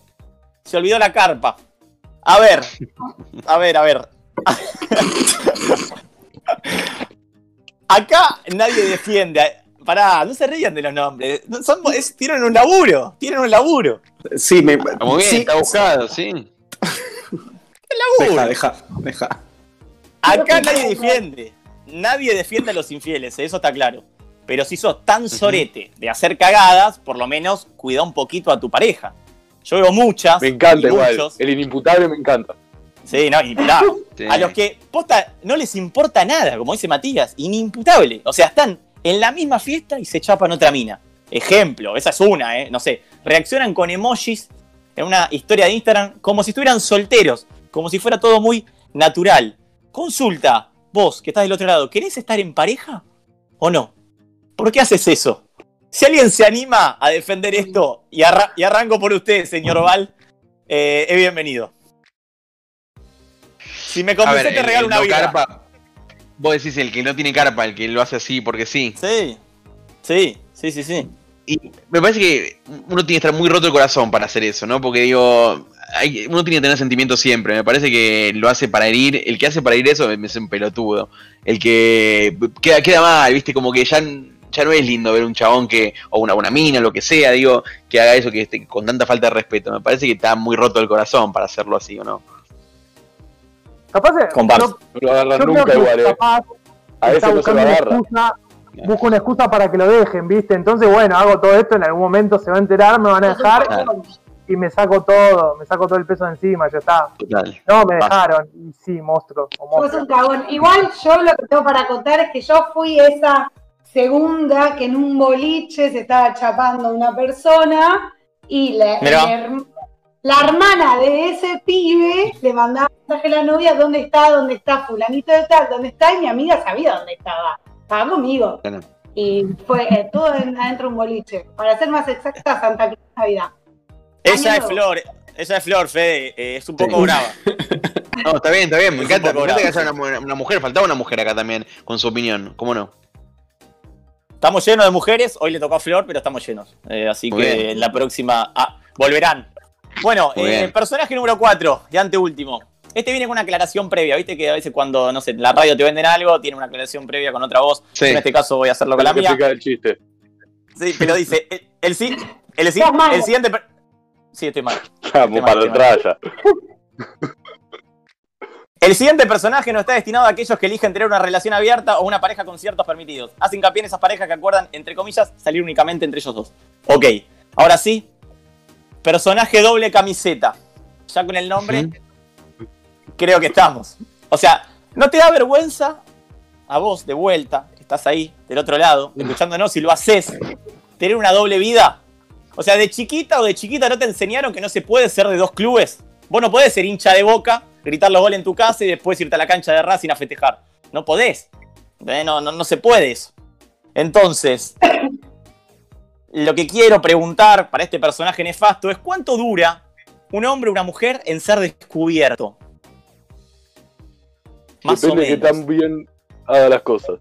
Se olvidó la carpa. A ver. A ver, a ver. Acá nadie defiende. Pará, no se rían de los nombres. No, Son, es- tienen un laburo. Tienen un laburo. Sí, me. Está muy bien, sí, está buscado, sí. Deja, deja, deja. Acá nadie defiende. Nadie defiende a los infieles, eso está claro. Pero si sos tan sorete de hacer cagadas, por lo menos cuida un poquito a tu pareja. Yo veo muchas. Me encanta igual. muchos- El inimputable me encanta. Sí, no, inimputable. Sí. A los que posta no les importa nada, como dice Matías, inimputable. O sea, están en la misma fiesta y se chapan otra mina. Ejemplo, esa es una, ¿eh? No sé, reaccionan con emojis en una historia de Instagram como si estuvieran solteros, como si fuera todo muy natural. Consulta, vos que estás del otro lado, ¿querés estar en pareja o no? ¿Por qué haces eso? Si alguien se anima a defender esto, y, arra- y arranco por usted, señor Val, eh, es bienvenido. Si me convence, ver, te el- regalo el una no vida. carpa, vos decís el que no tiene carpa, el que lo hace así porque sí. Sí, sí, sí, sí, sí. Y me parece que uno tiene que estar muy roto el corazón para hacer eso, ¿no? Porque digo, hay- uno tiene que tener sentimientos siempre. Me parece que lo hace para herir. El que hace para herir eso es un pelotudo. El que queda, queda mal, ¿viste? Como que ya, ya no es lindo ver un chabón que, o una, una mina, lo que sea, digo, que haga eso que esté con tanta falta de respeto. Me parece que está muy roto el corazón para hacerlo así, ¿o no? Capaz Comparto. yo- No lo agarran nunca igual, eh. capaz A ese no se lo agarra. excusa, busca una excusa para que lo dejen, ¿viste? Entonces, bueno, hago todo esto, en algún momento se va a enterar, me van a dejar Claro. y me saco todo, me saco todo el peso de encima, ya está. Total. No, me dejaron, y sí, monstruo. o Fue monstruo. un cagón. Igual yo lo que tengo para contar es que yo fui esa segunda que en un boliche se estaba chapando una persona y la, la her- la hermana de ese pibe le mandaba mensaje a la novia, ¿dónde está? ¿Dónde está? Fulanito de tal, ¿dónde está? Y mi amiga sabía dónde estaba. Estaba conmigo. Y fue eh, todo en- adentro de un boliche. Para ser más exacta, Santa Cruz Navidad. Año es. Flor, ella es Flor, Fede, eh, es un poco Sí. brava. No, está bien, está bien. Me Es encanta, me encanta que haya una, una mujer. Faltaba una mujer acá también con su opinión. ¿Cómo no? Estamos llenos de mujeres, hoy le tocó a Flor, pero estamos llenos. Eh, así Muy que bien. en la próxima ah, volverán. Bueno, eh, personaje número 4, de anteúltimo. Este viene con una aclaración previa, viste que a veces cuando, no sé, en la radio te venden algo, tiene una aclaración previa con otra voz. Sí. En este caso voy a hacerlo con la mía. el chiste. Sí, pero dice, el, el, el, si- Estás mal. el siguiente... per- Sí, estoy mal. Vamos para mal, atrás ya. El siguiente personaje no está destinado a aquellos que eligen tener una relación abierta o una pareja con ciertos permitidos. Hace hincapié en esas parejas que acuerdan, entre comillas, salir únicamente entre ellos dos. Ok, ahora sí. Personaje doble camiseta. Ya con el nombre, creo que estamos. O sea, ¿no te da vergüenza a vos de vuelta, que estás ahí, del otro lado, escuchándonos, si lo haces, tener una doble vida? O sea, de chiquita o de chiquita no te enseñaron que no se puede ser de dos clubes. Vos no podés ser hincha de boca, gritar los goles en tu casa y después irte a la cancha de Racing a festejar. No podés. Eh, No, no, no se puede eso. Entonces, lo que quiero preguntar para este personaje nefasto es cuánto dura un hombre o una mujer en ser descubierto. Más o Depende de que tan bien haga las cosas.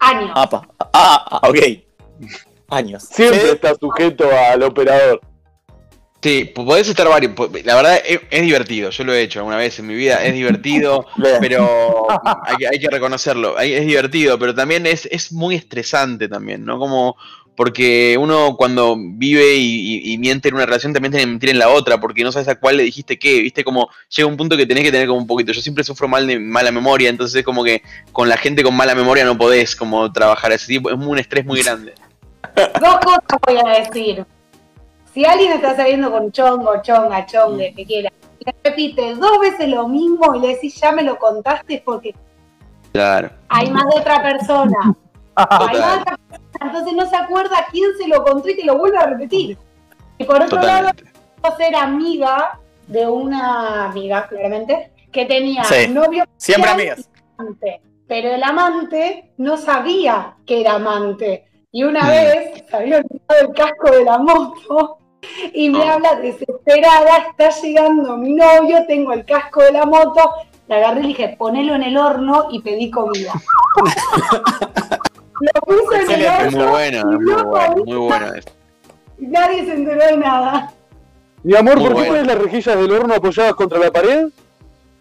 Años. Apa. Ah, ah, ok. Años. Siempre Fede, está sujeto al operador. Sí, po- podés estar varios. La verdad es, es divertido. Yo lo he hecho alguna vez en mi vida. Es divertido, pero hay, que- hay que reconocerlo. Es divertido, pero también es, es muy estresante también, ¿no? Como porque uno cuando vive y, y- y miente en una relación también tiene que mentir en la otra, porque no sabes a cuál le dijiste qué, viste, como llega un punto que tenés que tener como un poquito. Yo siempre sufro mal de mala memoria, entonces es como que con la gente con mala memoria no podés como trabajar ese tipo, es un estrés muy grande. Dos cosas voy a decir. Si alguien está saliendo con chongo, chonga, chongue, que quiera, le repite dos veces lo mismo y le decís ya me lo contaste porque Claro. hay más de otra persona. Hay más de otra persona, entonces no se acuerda quién se lo contó y te lo vuelve a repetir. Y por otro lado, Totalmente. yo ser amiga de una amiga, claramente, que tenía Sí. novio Siempre amigas. y amante. Pero el amante no sabía que era amante. Y una Mm. vez se había olvidado el casco de la moto y me Ah. habla desesperada, está llegando mi novio, tengo el casco de la moto. La agarré y le dije, ponelo en el horno y pedí comida. Lo puse en el. Es muy horno bueno, muy bueno, muy bueno. y nadie se enteró de nada. Mi amor, Muy ¿por qué bueno. pones las rejillas del horno apoyadas contra la pared?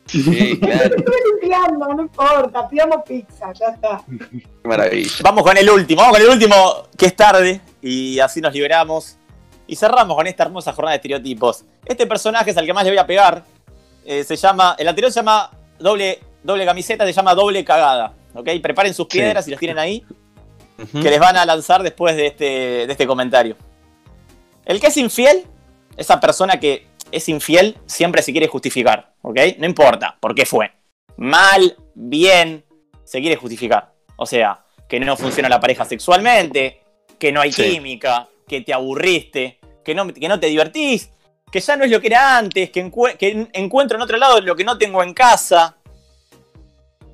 Sí, claro. Estoy limpiando, no importa, pidamos pizza, ya está. Qué maravilla. Vamos con el último, vamos con el último que es tarde y así nos liberamos. Y cerramos con esta hermosa jornada de estereotipos. Este personaje es al que más le voy a pegar. Eh, se llama, el anterior se llama doble, doble camiseta, se llama doble cagada. ¿Ok? Preparen sus Sí. piedras y los tienen ahí, que les van a lanzar después de este, de este comentario. El que es infiel, esa persona que es infiel siempre se quiere justificar. ¿Ok? No importa por qué fue. Mal, bien, se quiere justificar. O sea, que no funciona la pareja sexualmente, que no hay Sí. química, que te aburriste, que no, que no te divertís, que ya no es lo que era antes, que, encue- que en- encuentro en otro lado lo que no tengo en casa.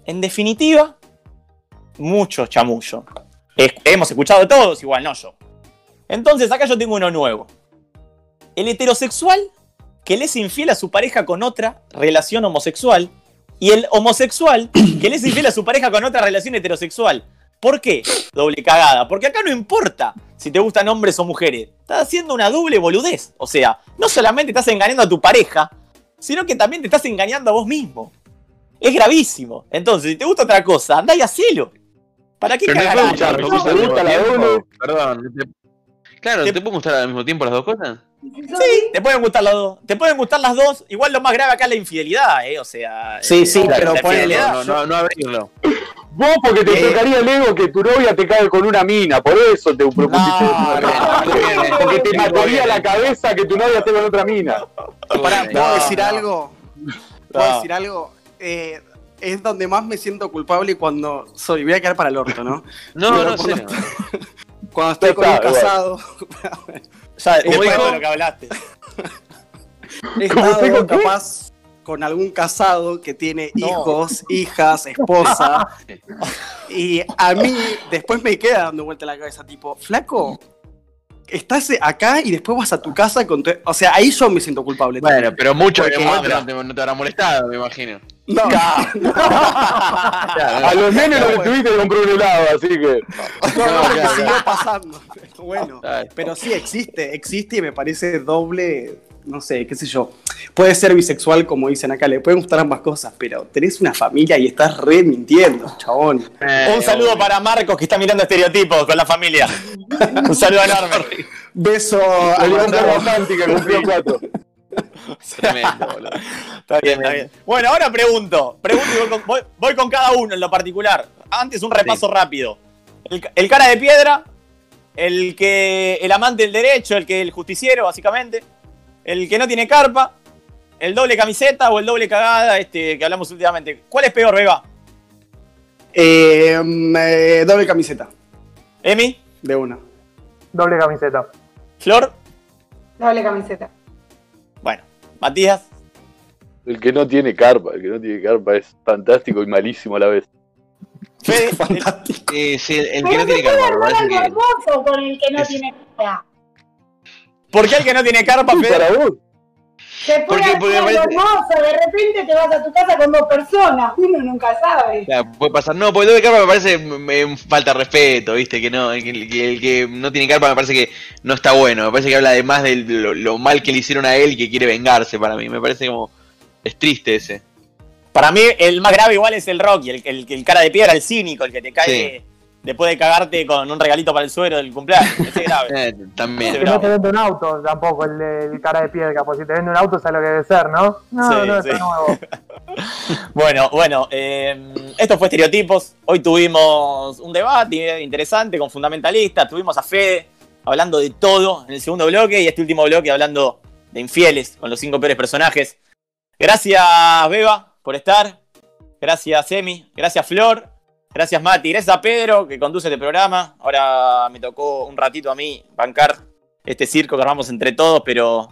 En definitiva, mucho chamullo. Hemos escuchado todos, igual no yo. Entonces, acá yo tengo uno nuevo. El heterosexual que le es infiel a su pareja con otra relación homosexual y el homosexual que le es infiel a su pareja con otra relación heterosexual. ¿Por qué? Doble cagada. Porque acá no importa si te gustan hombres o mujeres. Estás haciendo una doble boludez. O sea, no solamente estás engañando a tu pareja, sino que también te estás engañando a vos mismo. Es gravísimo. Entonces, si te gusta otra cosa, andá y hacelo. ¿Para qué Pero cagar? no, no, no. Perdón. te- Claro, Te- ¿te puede gustar al mismo tiempo las dos cosas? Sí, te pueden gustar las dos. Te pueden gustar las dos. Igual lo más grave acá es la infidelidad, ¿eh? O sea. Sí, eh, sí, la- pero la ponele-. No, no, no abrirlo. Vos porque te Eh. tocaría el ego que tu novia te cae con una mina, por eso te propusiste No, no, Porque te no, mataría no, la cabeza que tu novia esté con otra mina. Pará, ¿puedo No, decir no. algo? ¿Puedo No. decir algo? Eh, es donde más me siento culpable cuando soy. Voy a quedar para el orto, ¿no? No, Pero no, cuando, sé. cuando estoy con un casado, Después de dijo? todo lo que hablaste. he ¿Cómo estado capaz con algún casado que tiene No. hijos, hijas, esposa. y a mí después me queda dando vuelta la cabeza, tipo, flaco, estás acá y después vas a tu casa con tu... O sea, ahí yo me siento culpable. Bueno, pero mucho Porque- de momento no te, no te habrá molestado, me imagino. No, A los nenes No, no les bueno. tuviste comprar un helado, así que. no, no, siguió pasando. Bueno, Claro. pero sí existe, existe y me parece doble, no sé, qué sé yo. Puede ser bisexual, como dicen acá, le pueden gustar ambas cosas, pero tenés una familia y estás re mintiendo, chabón. Eh, Un saludo para Marcos que está mirando estereotipos con la familia. Un saludo enorme. Beso a cumplió cuatro. Tremendo, boludo. Está bien, está bien. Bueno, ahora pregunto. Pregunto y voy con, voy- voy con cada uno en lo particular. Antes un repaso rápido. El, el cara de piedra, el que. el amante del derecho, el que el justiciero, básicamente. El que no tiene carpa, el doble camiseta o el doble cagada, este que hablamos últimamente. ¿Cuál es peor, Beba? Eh, mm, eh, doble camiseta, ¿Emi? de una. Doble camiseta. ¿Flor? Doble camiseta. ¿Matías? El que no tiene carpa, el que no tiene carpa es fantástico y malísimo a la vez. Fede, Fantástico. Eh, sí, el, el que no tiene carpa, parece que. con el que no es- tiene cara. ¿Por qué el que no tiene carpa, Fede? Para vos. Se puede Porque- porque parece- hermoso, de repente te vas a tu casa con dos personas, uno nunca sabe. Claro, puede pasar. No, porque el doble carpa me parece mm, falta de respeto, ¿viste? Que no, el que, el que- el que no tiene carpa me parece que no está bueno. Me parece que habla además de lo, lo mal que le hicieron a él y que quiere vengarse para mí. Me parece como. Es triste ese. Para mí, el más grave igual es el Rocky, el, el, el cara de piedra, el cínico, el que te cae Sí. Después de cagarte con un regalito para el suero del cumpleaños. Ese es grave. Eh, también. Que no te vende un auto tampoco el, de- el cara de piedra, porque si te vende un auto sabes lo que debe ser, ¿no? No, Sí, no, sí. está nuevo. Bueno, bueno, eh, esto fue Estereotipos. Hoy tuvimos un debate interesante con fundamentalistas. Tuvimos a Fede hablando de todo en el segundo bloque y este último bloque hablando de infieles con los cinco peores personajes. Gracias, Beba, por estar. Gracias, Emi. Gracias, Flor. Gracias, Mati. Gracias a Pedro, que conduce este programa. Ahora me tocó un ratito a mí bancar este circo que armamos entre todos, pero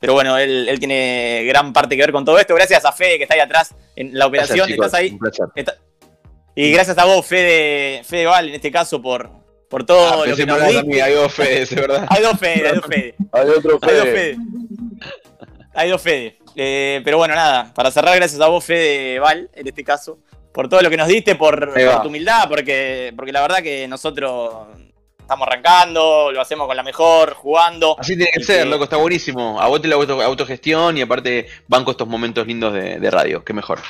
pero bueno, él, él tiene gran parte que ver con todo esto. Gracias a Fede que está ahí atrás en la operación. Gracias, ¿Estás ahí? Un placer. Está- Y gracias a vos, Fede, Fede Val, en este caso, por, por todo Ah, lo que nos diste. hay dos Fedes, es verdad. Hay dos Fede, hay dos Fede. Hay otro Hay dos Fede. Fede. Hay dos Fede. Eh, pero bueno, nada, para cerrar, gracias a vos, Fede Val, en este caso, por todo lo que nos diste, por, tu humildad, porque, porque la verdad que nosotros estamos arrancando, lo hacemos con la mejor, jugando. Así tiene que ser, que- loco, está buenísimo. A vos te la auto- autogestión y aparte banco estos momentos lindos de, de radio, qué mejor.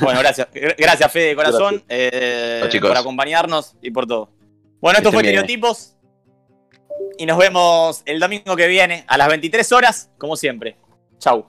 Bueno, gracias. Gr- Gracias, Fede, de corazón, eh, por acompañarnos y por todo. Bueno, esto fue. Estereotipos. Y nos vemos el domingo que viene a las 23 horas, como siempre. Chau.